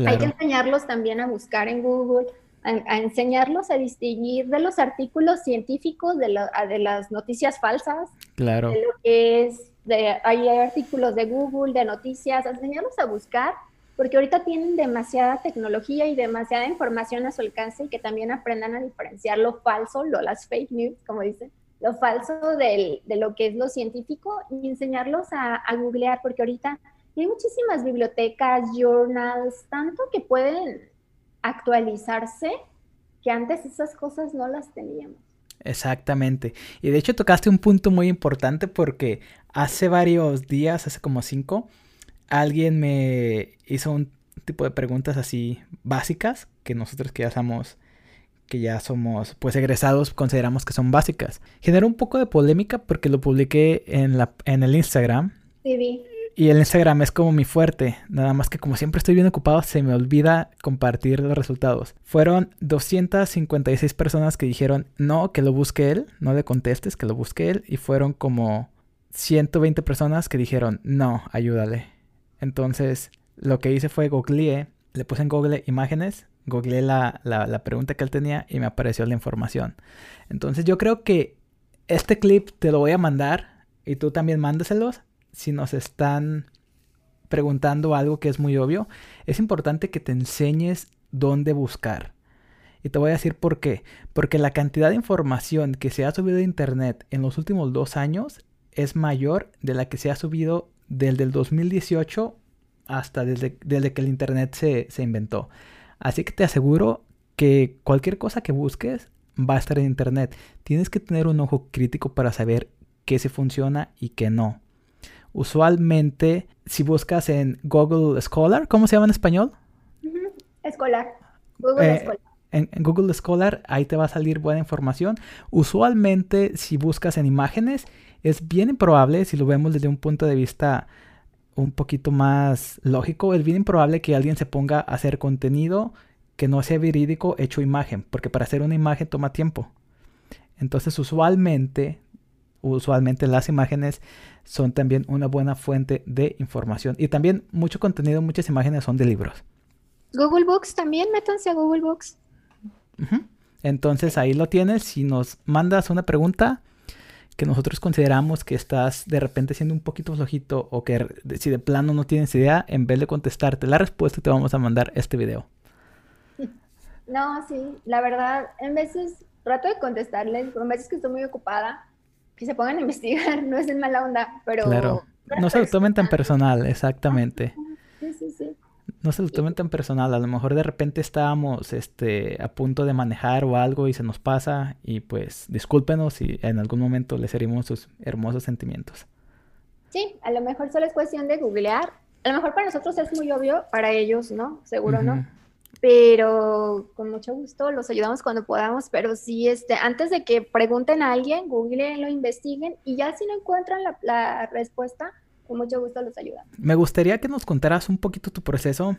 hay que enseñarlos también a buscar en Google, a, enseñarlos a distinguir de los artículos científicos de, de las noticias falsas. Claro. De lo que es, de, hay artículos de Google, de noticias, enseñarlos a buscar, porque ahorita tienen demasiada tecnología y demasiada información a su alcance y que también aprendan a diferenciar lo falso, lo, las fake news, como dicen, lo falso de lo que es lo científico y enseñarlos a, a googlear, porque ahorita hay muchísimas bibliotecas, journals, tanto que pueden actualizarse que antes esas cosas no las teníamos. Exactamente. Y de hecho tocaste un punto muy importante porque hace varios días, hace como cinco, alguien me hizo un tipo de preguntas así básicas que nosotros que ya somos que ya somos pues egresados consideramos que son básicas. Generó un poco de polémica porque lo publiqué en la en el Instagram. Sí, y el Instagram es como mi fuerte, nada más que como siempre estoy bien ocupado, se me olvida compartir los resultados. Fueron 256 personas que dijeron no, que lo busque él, no le contestes, que lo busque él. Y fueron como 120 personas que dijeron no, ayúdale. Entonces lo que hice fue googleé, le puse en Google imágenes, googleé la, la pregunta que él tenía y me apareció la información. Entonces yo creo que este clip te lo voy a mandar y tú también mándaselos si nos están preguntando algo que es muy obvio, es importante que te enseñes dónde buscar. Y te voy a decir por qué. Porque la cantidad de información que se ha subido a Internet en los últimos dos años es mayor de la que se ha subido desde el 2018 hasta desde, desde que el Internet se, se inventó. Así que te aseguro que cualquier cosa que busques va a estar en Internet. Tienes que tener un ojo crítico para saber qué se funciona y qué no usualmente si buscas en Google Scholar, ¿cómo se llama en español? Escolar. Google eh, Scholar. En, Google Scholar ahí te va a salir buena información. Usualmente si buscas en imágenes es bien improbable, si lo vemos desde un punto de vista un poquito más lógico, es bien improbable que alguien se ponga a hacer contenido que no sea verídico hecho imagen, porque para hacer una imagen toma tiempo. Entonces usualmente usualmente las imágenes son también una buena fuente de información. Y también mucho contenido, muchas imágenes son de libros. Google Books también, métanse a Google Books. Entonces ahí lo tienes. Si nos mandas una pregunta que nosotros consideramos que estás de repente siendo un poquito flojito o que si de plano no tienes idea, en vez de contestarte la respuesta te vamos a mandar este video. *laughs* No, sí, la verdad, en veces trato de contestarles, pero en veces que estoy muy ocupada que se pongan a *laughs* investigar, no es en mala onda, pero... Claro, no se lo tomen tan personal, exactamente. Sí, sí, sí. No se lo tomen tan personal, a lo mejor de repente estábamos este, a punto de manejar o algo y se nos pasa y pues discúlpenos si en algún momento les herimos sus hermosos sentimientos. Sí, a lo mejor solo es cuestión de googlear. A lo mejor para nosotros es muy obvio, para ellos no, seguro no pero con mucho gusto los ayudamos cuando podamos, pero sí, este, antes de que pregunten a alguien, Google lo investiguen y ya si no encuentran la, respuesta, con mucho gusto los ayudamos. Me gustaría que nos contaras un poquito tu proceso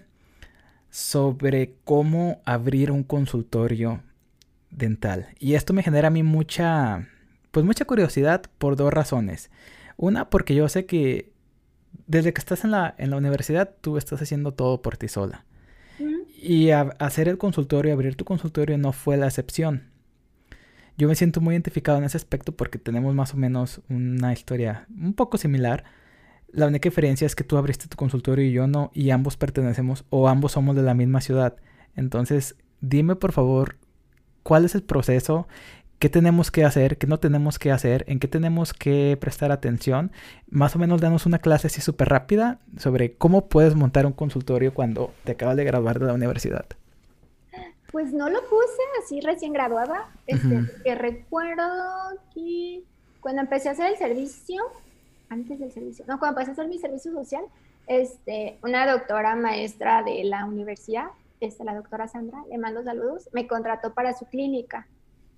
sobre cómo abrir un consultorio dental. Y esto me genera a mí mucha, pues mucha curiosidad por dos razones. Una, porque yo sé que desde que estás en la, en la universidad, tú estás haciendo todo por ti sola. Y hacer el consultorio, abrir tu consultorio no fue la excepción. Yo me siento muy identificado en ese aspecto porque tenemos más o menos una historia un poco similar. La única diferencia es que tú abriste tu consultorio y yo no, y ambos pertenecemos o ambos somos de la misma ciudad. Entonces, dime por favor, cuál es el proceso, qué tenemos que hacer, qué no tenemos que hacer, en qué tenemos que prestar atención. Más o menos danos una clase así súper rápida sobre cómo puedes montar un consultorio cuando te acabas de graduar de la universidad. Pues no lo puse así recién graduada. Este, Que recuerdo que cuando empecé a hacer el servicio, antes del servicio, no, cuando empecé a hacer mi servicio social, este, una doctora maestra de la universidad, este, la doctora Sandra, le mando saludos, me contrató para su clínica,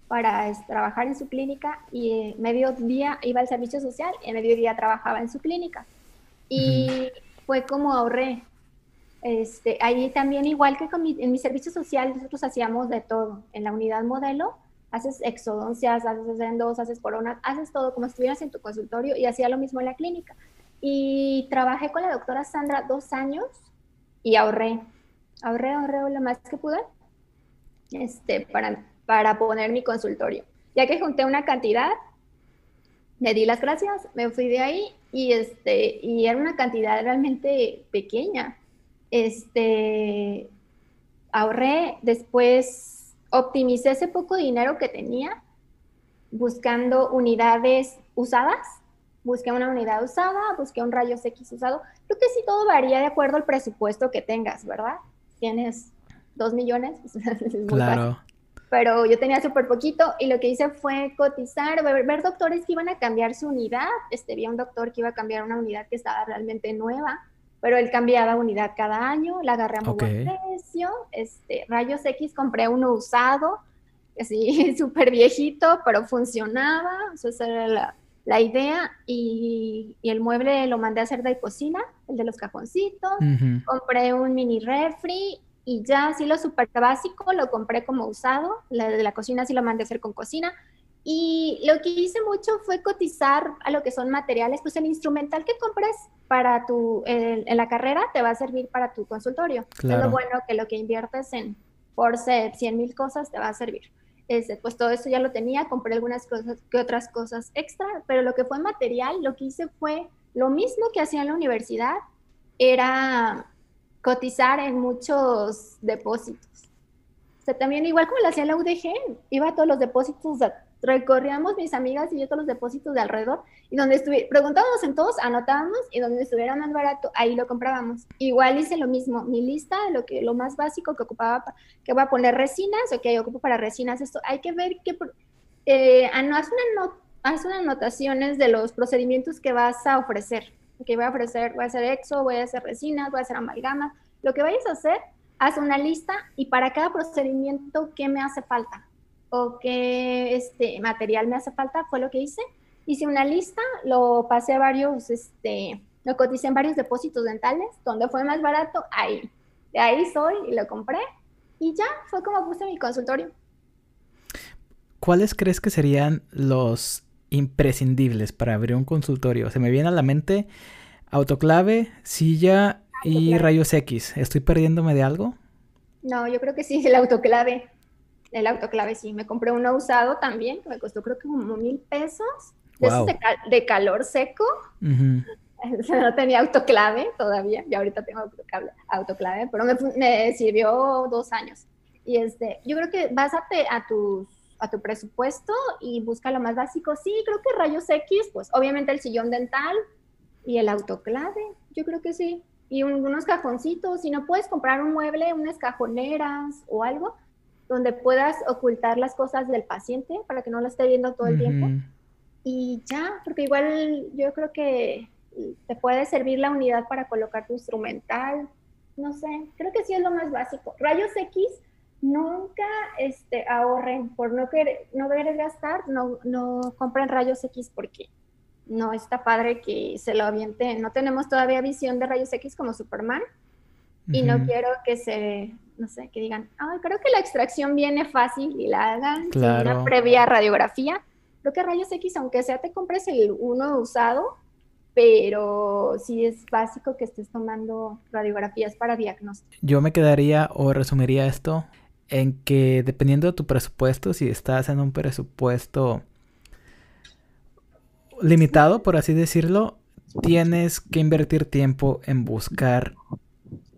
para trabajar en su clínica y eh, medio día iba al servicio social y medio día trabajaba en su clínica. Y fue como ahorré. Este, ahí también, igual que en mi servicio social, nosotros hacíamos de todo. En la unidad modelo, haces exodoncias, haces endos, haces coronas, haces todo como estuvieras en tu consultorio y hacía lo mismo en la clínica. Y trabajé con la doctora Sandra dos años y ahorré, ahorré, ahorré lo más que pude este, para, para poner mi consultorio. Ya que junté una cantidad, le di las gracias, me fui de ahí y, este, y era una cantidad realmente pequeña. Este, ahorré, después optimicé ese poco dinero que tenía buscando unidades usadas busqué una unidad usada, busqué un rayos X usado. Creo que sí todo varía de acuerdo al presupuesto que tengas, ¿verdad? Tienes dos millones, *laughs* claro. Pero yo tenía súper poquito y lo que hice fue cotizar, ver, doctores que iban a cambiar su unidad. Este, vi un doctor que iba a cambiar una unidad que estaba realmente nueva, pero él cambiaba unidad cada año, la agarré a muy buen precio. Este, rayos X compré uno usado, así *laughs* súper viejito, pero funcionaba. Eso era la, la idea y, el mueble lo mandé a hacer de cocina, el de los cajoncitos. Compré un mini refri y ya así lo súper básico lo compré como usado. La de la cocina sí lo mandé a hacer con cocina. Y lo que hice mucho fue cotizar a lo que son materiales, pues el instrumental que compres para tu, en, la carrera te va a servir para tu consultorio. Es lo bueno que lo que inviertes en por 100 mil cosas te va a servir. Este, pues todo eso ya lo tenía, compré algunas cosas que otras cosas extra, pero lo que fue material, lo que hice fue lo mismo que hacía en la universidad, era cotizar en muchos depósitos. O sea, también igual como lo hacía en la UDG, iba a todos los depósitos recorríamos mis amigas y yo todos los depósitos de alrededor y donde estuviera, preguntábamos en todos, anotábamos y donde estuviera más barato, ahí lo comprábamos. Igual hice lo mismo, mi lista de lo que lo más básico que ocupaba, que voy a poner resinas, ok, ocupo para resinas esto, hay que ver qué, eh, haz, una haz unas anotaciones de los procedimientos que vas a ofrecer, que voy a ofrecer, voy a hacer exo, voy a hacer resinas, voy a hacer amalgama, lo que vayas a hacer, haz una lista y para cada procedimiento, ¿qué me hace falta? O qué este, material me hace falta, fue lo que hice. Hice una lista, lo pasé a varios, este, lo coticé en varios depósitos dentales, donde fue más barato, ahí. De ahí soy y lo compré y ya fue como puse mi consultorio. ¿Cuáles crees que serían los imprescindibles para abrir un consultorio? Se me viene a la mente autoclave, silla y rayos X. ¿Estoy perdiéndome de algo? No, yo creo que sí, el autoclave. El autoclave, sí. Me compré uno usado también, que me costó creo que como mil pesos. De, calor seco. *laughs* no tenía autoclave todavía. Y ahorita tengo autoclave, pero me, sirvió dos años. Y este, yo creo que básate a tus a tu presupuesto y busca lo más básico. Sí, creo que rayos X, pues obviamente el sillón dental y el autoclave, yo creo que sí. Y unos cajoncitos, si no puedes comprar un mueble, unas cajoneras o algo, donde puedas ocultar las cosas del paciente para que no lo esté viendo todo el tiempo. Y ya, porque igual yo creo que te puede servir la unidad para colocar tu instrumental. No sé, creo que sí es lo más básico. Rayos X, nunca este, ahorren por no querer, no querer gastar, no, no compren rayos X porque no está padre que se lo avienten. No tenemos todavía visión de rayos X como Superman y no quiero que se no sé, que digan, ay, creo que la extracción viene fácil y la hagan claro. una previa radiografía. Creo que rayos X, aunque sea te compres el uno usado, pero sí es básico que estés tomando radiografías para diagnóstico. Yo me quedaría o resumiría esto en que dependiendo de tu presupuesto, si estás en un presupuesto limitado, por así decirlo, tienes que invertir tiempo en buscar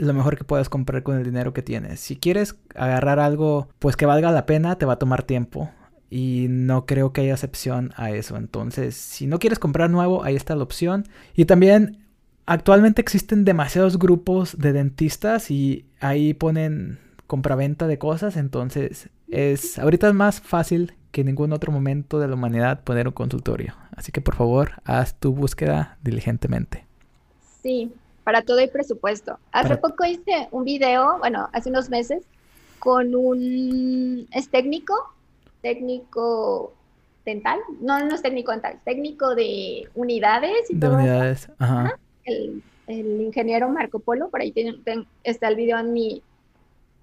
lo mejor que puedas comprar con el dinero que tienes. Si quieres agarrar algo pues que valga la pena, te va a tomar tiempo. Y no creo que haya excepción a eso. Entonces, si no quieres comprar nuevo, ahí está la opción. Y también actualmente existen demasiados grupos de dentistas y ahí ponen compraventa de cosas. Entonces, es ahorita es más fácil que en ningún otro momento de la humanidad poner un consultorio. Así que por favor, haz tu búsqueda diligentemente. Sí, para todo hay presupuesto. Hace poco hice un video, bueno, hace unos meses, con un... es técnico, técnico dental, no, no es técnico dental, técnico de unidades y de unidades, ajá. El, ingeniero Marco Polo, por ahí está el video en mi,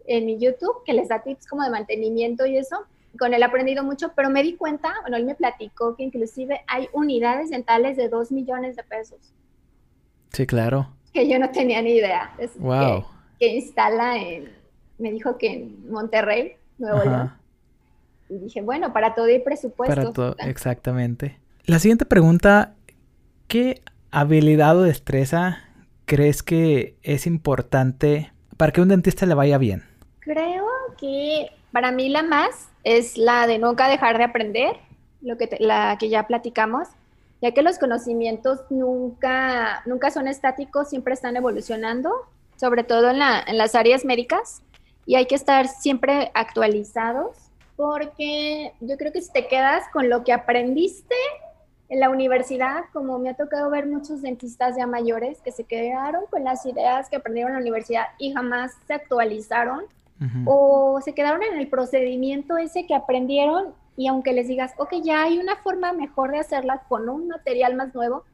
en mi YouTube, que les da tips como de mantenimiento y eso. Con él he aprendido mucho, pero me di cuenta, bueno, él me platicó que inclusive hay unidades dentales de 2 millones de pesos. Sí, claro. Que yo no tenía ni idea. wow. Que, instala en, me dijo que en Monterrey, Nuevo León. Y dije, bueno, para todo hay presupuesto. Para todo, exactamente. La siguiente pregunta, ¿qué habilidad o destreza crees que es importante para que un dentista le vaya bien? Creo que para mí la más es la de nunca dejar de aprender, lo que la que ya platicamos, ya que los conocimientos nunca, nunca son estáticos, siempre están evolucionando, sobre todo en, la, en las áreas médicas, y hay que estar siempre actualizados, porque yo creo que si te quedas con lo que aprendiste en la universidad, como me ha tocado ver muchos dentistas ya mayores que se quedaron con las ideas que aprendieron en la universidad y jamás se actualizaron, o se quedaron en el procedimiento ese que aprendieron y aunque les digas, ok, ya hay una forma mejor de hacerla con un material más nuevo,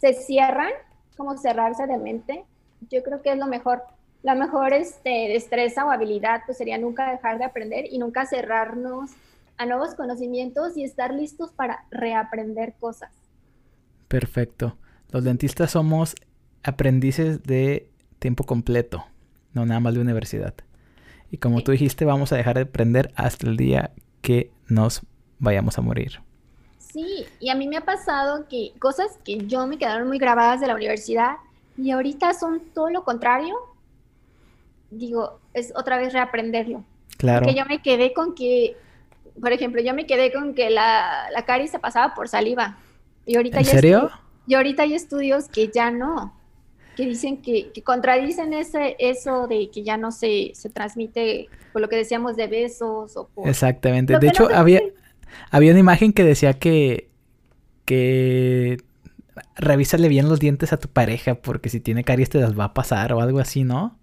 se cierran, como cerrarse de mente. Yo creo que es lo mejor. La mejor este, destreza o habilidad pues sería nunca dejar de aprender y nunca cerrarnos a nuevos conocimientos y estar listos para reaprender cosas. Perfecto. Los dentistas somos aprendices de tiempo completo, no nada más de universidad. Y como tú dijiste, vamos a dejar de aprender hasta el día que nos vayamos a morir. Sí, y a mí me ha pasado que cosas que yo me quedaron muy grabadas de la universidad y ahorita son todo lo contrario. Digo, es otra vez reaprenderlo. Claro. Porque yo me quedé con que, por ejemplo, yo me quedé con que la, la caries se pasaba por saliva. Y ahorita ¿En serio? Y ahorita hay estudios que ya no, que dicen que, que contradicen ese, eso de que ya no se, se transmite por lo que decíamos de besos o por... Exactamente. De hecho, había, había una imagen que decía que, que revísale bien los dientes a tu pareja porque si tiene caries te las va a pasar o algo así, ¿no?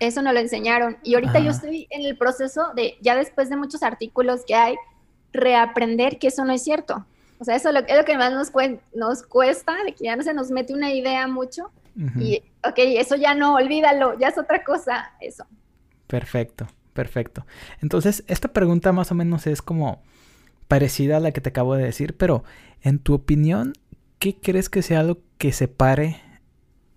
Eso no lo enseñaron. Y ahorita yo estoy en el proceso de, ya después de muchos artículos que hay, reaprender que eso no es cierto. O sea, eso es lo, es lo que más nos, nos cuesta, de que ya no se nos mete una idea mucho. Y, ok, eso ya no, olvídalo, ya es otra cosa, eso. Perfecto, perfecto. Entonces, esta pregunta más o menos es como, parecida a la que te acabo de decir, pero en tu opinión, ¿qué crees que sea lo que separe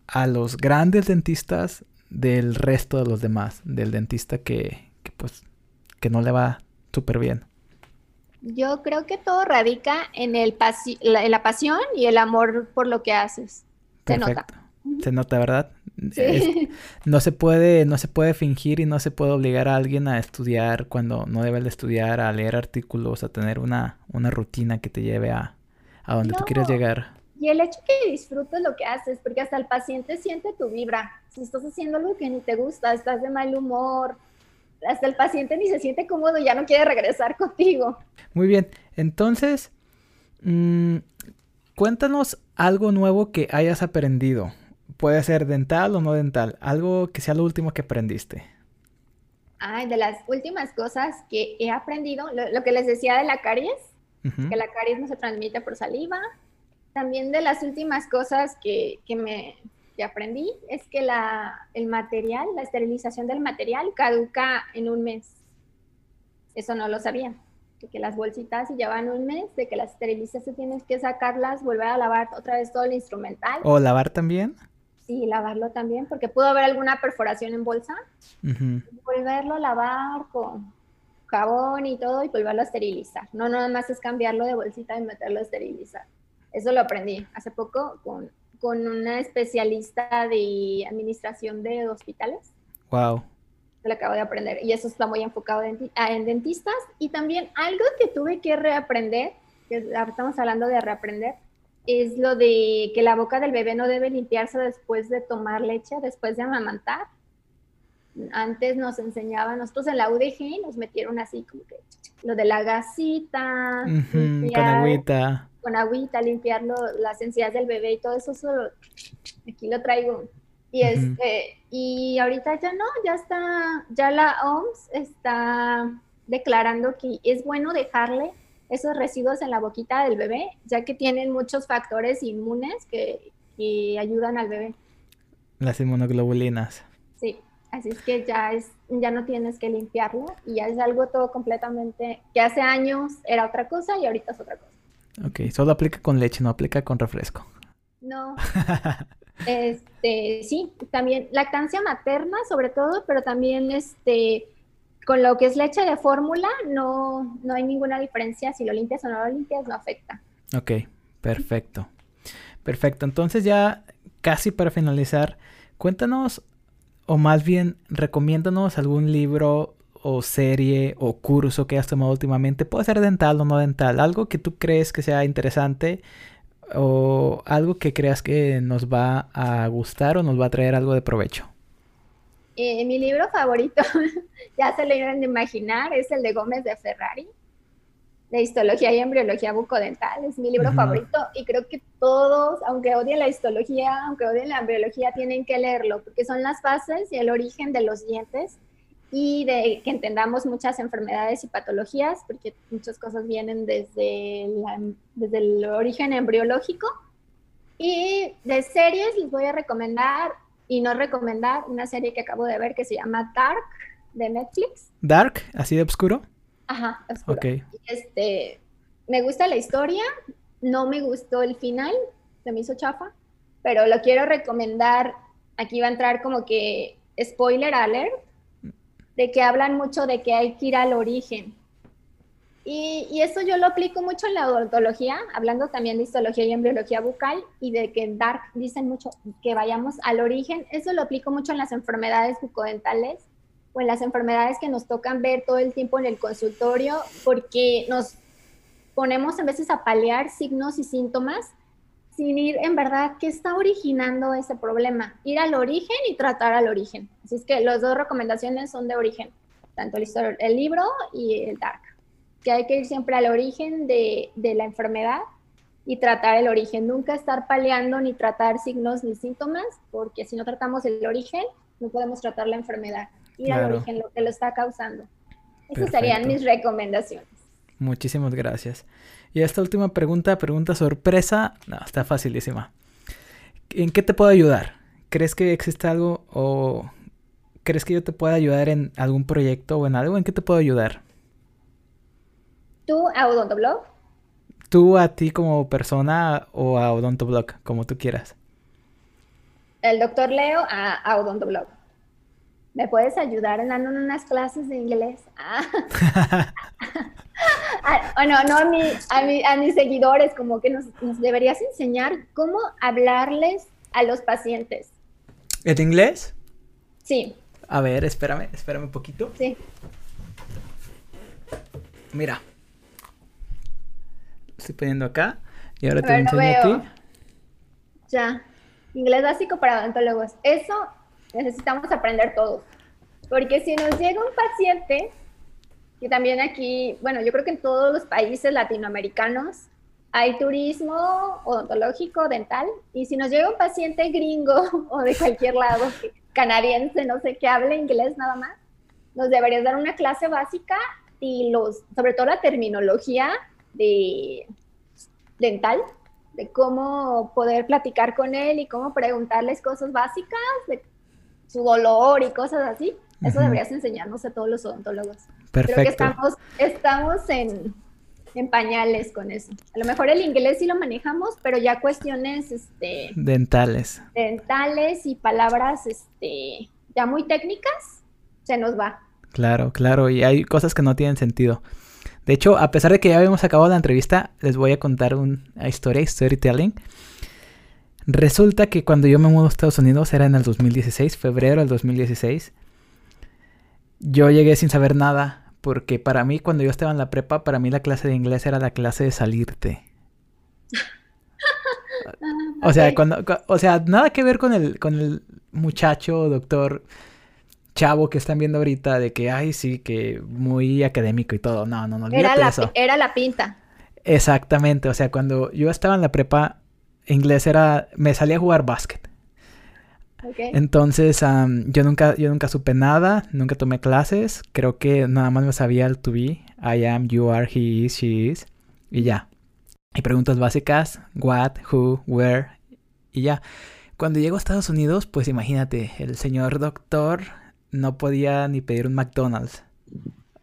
a los grandes dentistas del resto de los demás? Del dentista que, pues, que no le va súper bien. Yo creo que todo radica en, el la, la, pasión y el amor por lo que haces. Se nota. Se nota, ¿verdad? No se puede, no se puede fingir y no se puede obligar a alguien a estudiar cuando no debe de estudiar, a leer artículos, a tener una, una rutina que te lleve a, a donde tú quieres llegar. Y el hecho que disfrutes lo que haces, porque hasta el paciente siente tu vibra. Si estás haciendo algo que ni te gusta, estás de mal humor, hasta el paciente ni se siente cómodo, ya no quiere regresar *laughs* contigo. Muy bien, entonces, mmm, cuéntanos algo nuevo que hayas aprendido Puede ser dental o no dental. Algo que sea lo último que aprendiste. Ay, de las últimas cosas que he aprendido, lo, que les decía de la caries, que la caries no se transmite por saliva. También de las últimas cosas que, que me que aprendí es que la, el material, la esterilización del material caduca en un mes. Eso no lo sabía. Que las bolsitas si llevan un mes, de que las esterilizas tienes que sacarlas, volver a lavar otra vez todo el instrumental. ¿O lavar también? Sí, lavarlo también, porque pudo haber alguna perforación en bolsa. Volverlo a lavar con jabón y todo y volverlo a esterilizar. No nada más es cambiarlo de bolsita y meterlo a esterilizar. Eso lo aprendí hace poco con, con una especialista de administración de hospitales. Wow. Lo acabo de aprender y eso está muy enfocado en, dentistas. Y también algo que tuve que reaprender, que estamos hablando de reaprender, es lo de que la boca del bebé no debe limpiarse después de tomar leche, después de amamantar. Antes nos enseñaban, nosotros en la UDG nos metieron así como que lo de la gasita, con agüita. Con agüita, limpiar las encías del bebé y todo eso, aquí lo traigo. Y, este, y ahorita ya no, ya está, ya la OMS está declarando que es bueno dejarle esos residuos en la boquita del bebé, ya que tienen muchos factores inmunes que, ayudan al bebé. Las inmunoglobulinas. Sí, así es que ya es, ya no tienes que limpiarlo y ya es algo todo completamente que hace años era otra cosa y ahorita es otra cosa. Ok, solo aplica con leche, no aplica con refresco. No. *laughs* este, sí, también lactancia materna sobre todo, pero también este con lo que es leche de fórmula, no, no hay ninguna diferencia. Si lo limpias o no lo limpias, no afecta. Ok, perfecto. Perfecto. Entonces ya casi para finalizar, cuéntanos o más bien recomiéndanos algún libro o serie o curso que has tomado últimamente. Puede ser dental o no dental. Algo que tú crees que sea interesante o algo que creas que nos va a gustar o nos va a traer algo de provecho. Eh, mi libro favorito, *laughs* ya se lo iban a imaginar, es el de Gómez de Ferrari, de histología y embriología bucodental. Es mi libro favorito y creo que todos, aunque odien la histología, aunque odien la embriología, tienen que leerlo porque son las bases y el origen de los dientes y de que entendamos muchas enfermedades y patologías, porque muchas cosas vienen desde, desde el origen embriológico. Y de series les voy a recomendar y no recomendar una serie que acabo de ver que se llama Dark de Netflix. Dark, así de oscuro. Ajá, oscuro. Ok. Este, me gusta la historia, no me gustó el final, se me hizo chafa, pero lo quiero recomendar. Aquí va a entrar como que spoiler alert, de que hablan mucho de que hay que ir al origen. Y, eso yo lo aplico mucho en la odontología, hablando también de histología y embriología bucal, y de que en DARC dicen mucho que vayamos al origen. Eso lo aplico mucho en las enfermedades bucodentales o en las enfermedades que nos tocan ver todo el tiempo en el consultorio, porque nos ponemos a veces a paliar signos y síntomas sin ir en verdad qué está originando ese problema. Ir al origen y tratar al origen. Así es que las dos recomendaciones son de origen, tanto el, el libro y el DARC que hay que ir siempre al origen de, la enfermedad y tratar el origen, nunca estar paliando ni tratar signos ni síntomas, porque si no tratamos el origen, no podemos tratar la enfermedad. Ir al origen, lo que lo está causando. Esas serían mis recomendaciones. Muchísimas gracias. Y esta última pregunta, pregunta sorpresa, no, está facilísima. ¿En qué te puedo ayudar? ¿Crees que existe algo o crees que yo te pueda ayudar en algún proyecto o en algo? ¿En qué te puedo ayudar? ¿Tú a Odontoblog? ¿Tú a ti como persona o a Odontoblog, como tú quieras? El doctor Leo a, a Odontoblog. ¿Me puedes ayudar en dando unas clases de inglés? *laughs* Ah. bueno, no a, mi, a, a, mis seguidores, como que nos, nos, deberías enseñar cómo hablarles a los pacientes. ¿En inglés? Sí. A ver, espérame, espérame un poquito. Sí. Mira, estoy poniendo acá y ahora te enseño a ti. Ya, inglés básico para odontólogos. Eso necesitamos aprender todos. Porque si nos llega un paciente, que también aquí, bueno, yo creo que en todos los países latinoamericanos hay turismo odontológico, dental, y si nos llega un paciente gringo *laughs* o de cualquier lado, canadiense, no sé, que hable inglés nada más, nos deberías dar una clase básica y los, sobre todo la terminología de dental, de cómo poder platicar con él y cómo preguntarles cosas básicas de su dolor y cosas así. Eso deberías enseñarnos a todos los odontólogos. Perfecto. Creo que estamos, estamos en, en, pañales con eso. A lo mejor el inglés sí lo manejamos, pero ya cuestiones este, dentales. Dentales y palabras este, ya muy técnicas, se nos va. Claro, claro, y hay cosas que no tienen sentido. De hecho, a pesar de que ya habíamos acabado la entrevista, les voy a contar una historia, storytelling. Resulta que cuando yo me mudé a Estados Unidos, era en el 2016, febrero del 2016, yo llegué sin saber nada, porque para mí cuando yo estaba en la prepa, para mí la clase de inglés era la clase de salirte. *laughs* o sea, cuando, o sea, nada que ver con el, con el muchacho, doctor, chavo que están viendo ahorita de que, ay, sí, que muy académico y todo. No, no, no. Era la, era la pinta. Exactamente. O sea, cuando yo estaba en la prepa, inglés era, me salía a jugar básquet. Entonces, yo, nunca, yo nunca supe nada, nunca tomé clases. Creo que nada más me sabía el to be. I am, you are, he is, she is. Y ya. Y preguntas básicas, what, who, where. Y ya. Cuando llego a Estados Unidos, pues imagínate, el señor doctor no podía ni pedir un McDonald's.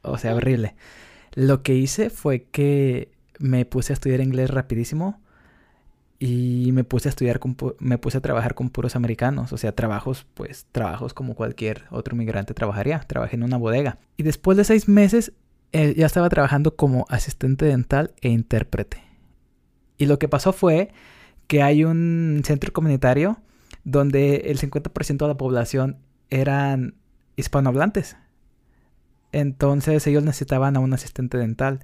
O sea, horrible. Lo que hice fue que me puse a estudiar inglés rapidísimo y me puse a estudiar, con, me puse a trabajar con puros americanos, o sea, trabajos, pues, trabajos como cualquier otro migrante trabajaría. Trabajé en una bodega. Y después de seis meses eh, ya estaba trabajando como asistente dental e intérprete. Y lo que pasó fue que hay un centro comunitario donde el 50% de la población eran hispanohablantes. Entonces ellos necesitaban a un asistente dental.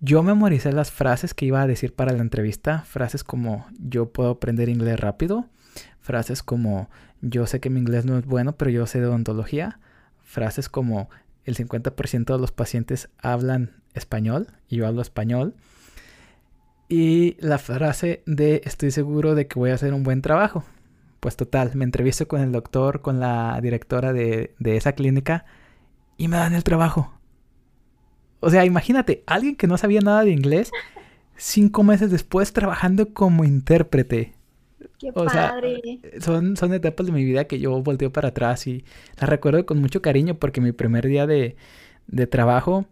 Yo memoricé las frases que iba a decir para la entrevista, frases como yo puedo aprender inglés rápido, frases como yo sé que mi inglés no es bueno, pero yo sé de odontología, frases como el 50% de los pacientes hablan español y yo hablo español, y la frase de estoy seguro de que voy a hacer un buen trabajo. Pues total, me entrevisto con el doctor, con la directora de, de esa clínica y me dan el trabajo. O sea, imagínate, alguien que no sabía nada de inglés, cinco meses después trabajando como intérprete. Qué padre. son, son etapas de mi vida que yo volteo para atrás y las recuerdo con mucho cariño porque mi primer día de, de trabajo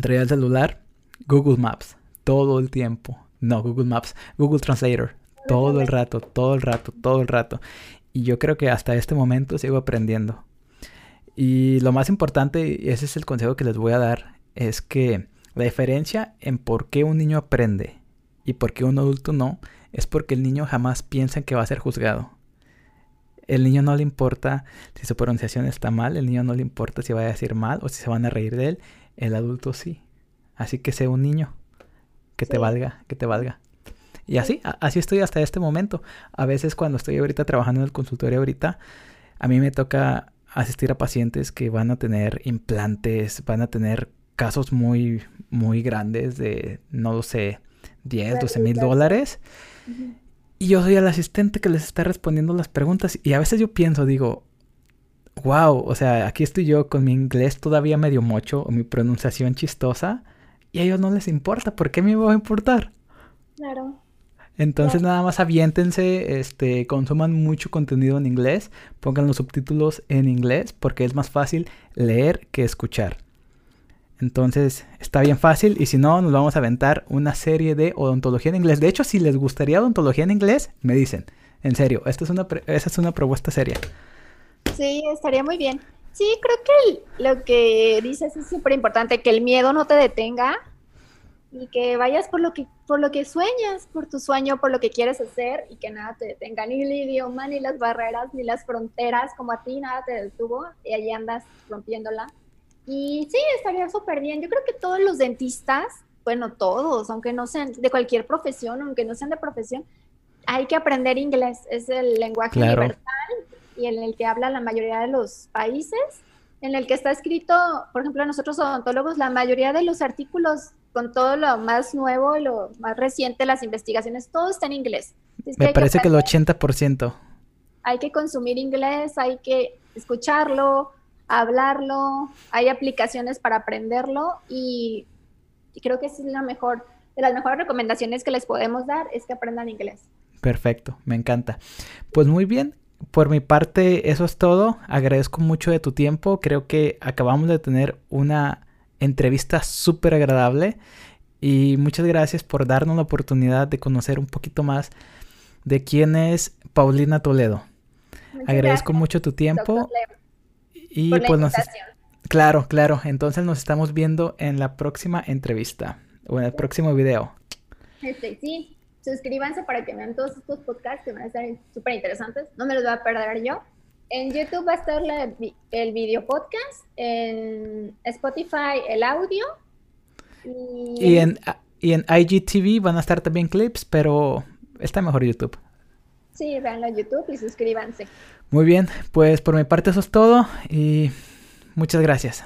traía el celular, Google Maps todo el tiempo. No, Google Maps, Google Translator, todo el rato, todo el rato, todo el rato. Y yo creo que hasta este momento sigo aprendiendo. Y lo más importante, y ese es el consejo que les voy a dar, es que la diferencia en por qué un niño aprende y por qué un adulto no, es porque el niño jamás piensa que va a ser juzgado. El niño no le importa si su pronunciación está mal, el niño no le importa si va a decir mal o si se van a reír de él, el adulto sí. Así que sea un niño que te valga, que te valga. Y así, así estoy hasta este momento. A veces cuando estoy ahorita trabajando en el consultorio ahorita, a mí me toca asistir a pacientes que van a tener implantes, van a tener casos muy, muy grandes de, no lo sé, 10, 12 mil dólares. Y yo soy el asistente que les está respondiendo las preguntas. Y a veces yo pienso, digo, wow, o sea, aquí estoy yo con mi inglés todavía medio mocho o mi pronunciación chistosa. Y a ellos no les importa. ¿Por qué me va a importar? Claro. Entonces nada más aviéntense, este, consuman mucho contenido en inglés, pongan los subtítulos en inglés porque es más fácil leer que escuchar. Entonces está bien fácil y si no nos vamos a aventar una serie de odontología en inglés. De hecho, si les gustaría odontología en inglés, me dicen. En serio, esta es una, esta es una propuesta seria. Sí, estaría muy bien. Sí, creo que lo que dices es súper importante, que el miedo no te detenga y que vayas por lo que por lo que sueñas, por tu sueño, por lo que quieres hacer y que nada te detenga, ni el idioma, ni las barreras, ni las fronteras, como a ti nada te detuvo y allí andas rompiéndola. Y sí, estaría súper bien. Yo creo que todos los dentistas, bueno, todos, aunque no sean de cualquier profesión, aunque no sean de profesión, hay que aprender inglés. Es el lenguaje universal y en el que habla la mayoría de los países, en el que está escrito, por ejemplo, nosotros odontólogos, la mayoría de los artículos con todo lo más nuevo, lo más reciente, las investigaciones, todo está en inglés. Me parece que, el 80%. Hay que consumir inglés, hay que escucharlo, hablarlo, hay aplicaciones para aprenderlo y, y creo que es la mejor, de las mejores recomendaciones que les podemos dar es que aprendan inglés. Perfecto, me encanta. Pues muy bien, por mi parte, eso es todo. Agradezco mucho de tu tiempo. Creo que acabamos de tener una entrevista súper agradable. Y muchas gracias por darnos la oportunidad de conocer un poquito más de quién es Paulina Toledo. Agradezco mucho tu tiempo. Y pues nos Claro, claro. Entonces nos estamos viendo en la próxima entrevista o en el próximo video. Este, sí suscríbanse para que vean todos estos podcasts que van a estar súper interesantes. No me los voy a perder yo. En YouTube va a estar el video podcast, en Spotify el audio. Y, en, y en IGTV van a estar también clips, pero está mejor YouTube. Sí, veanlo en YouTube y suscríbanse. Muy bien, pues por mi parte eso es todo y muchas gracias.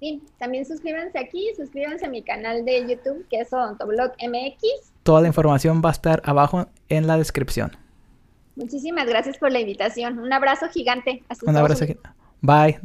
Sí, también suscríbanse aquí, suscríbanse a mi canal de YouTube que es Odontoblog MX. Toda la información va a estar abajo en la descripción. Muchísimas gracias por la invitación. Un abrazo gigante. Un abrazo. Bye.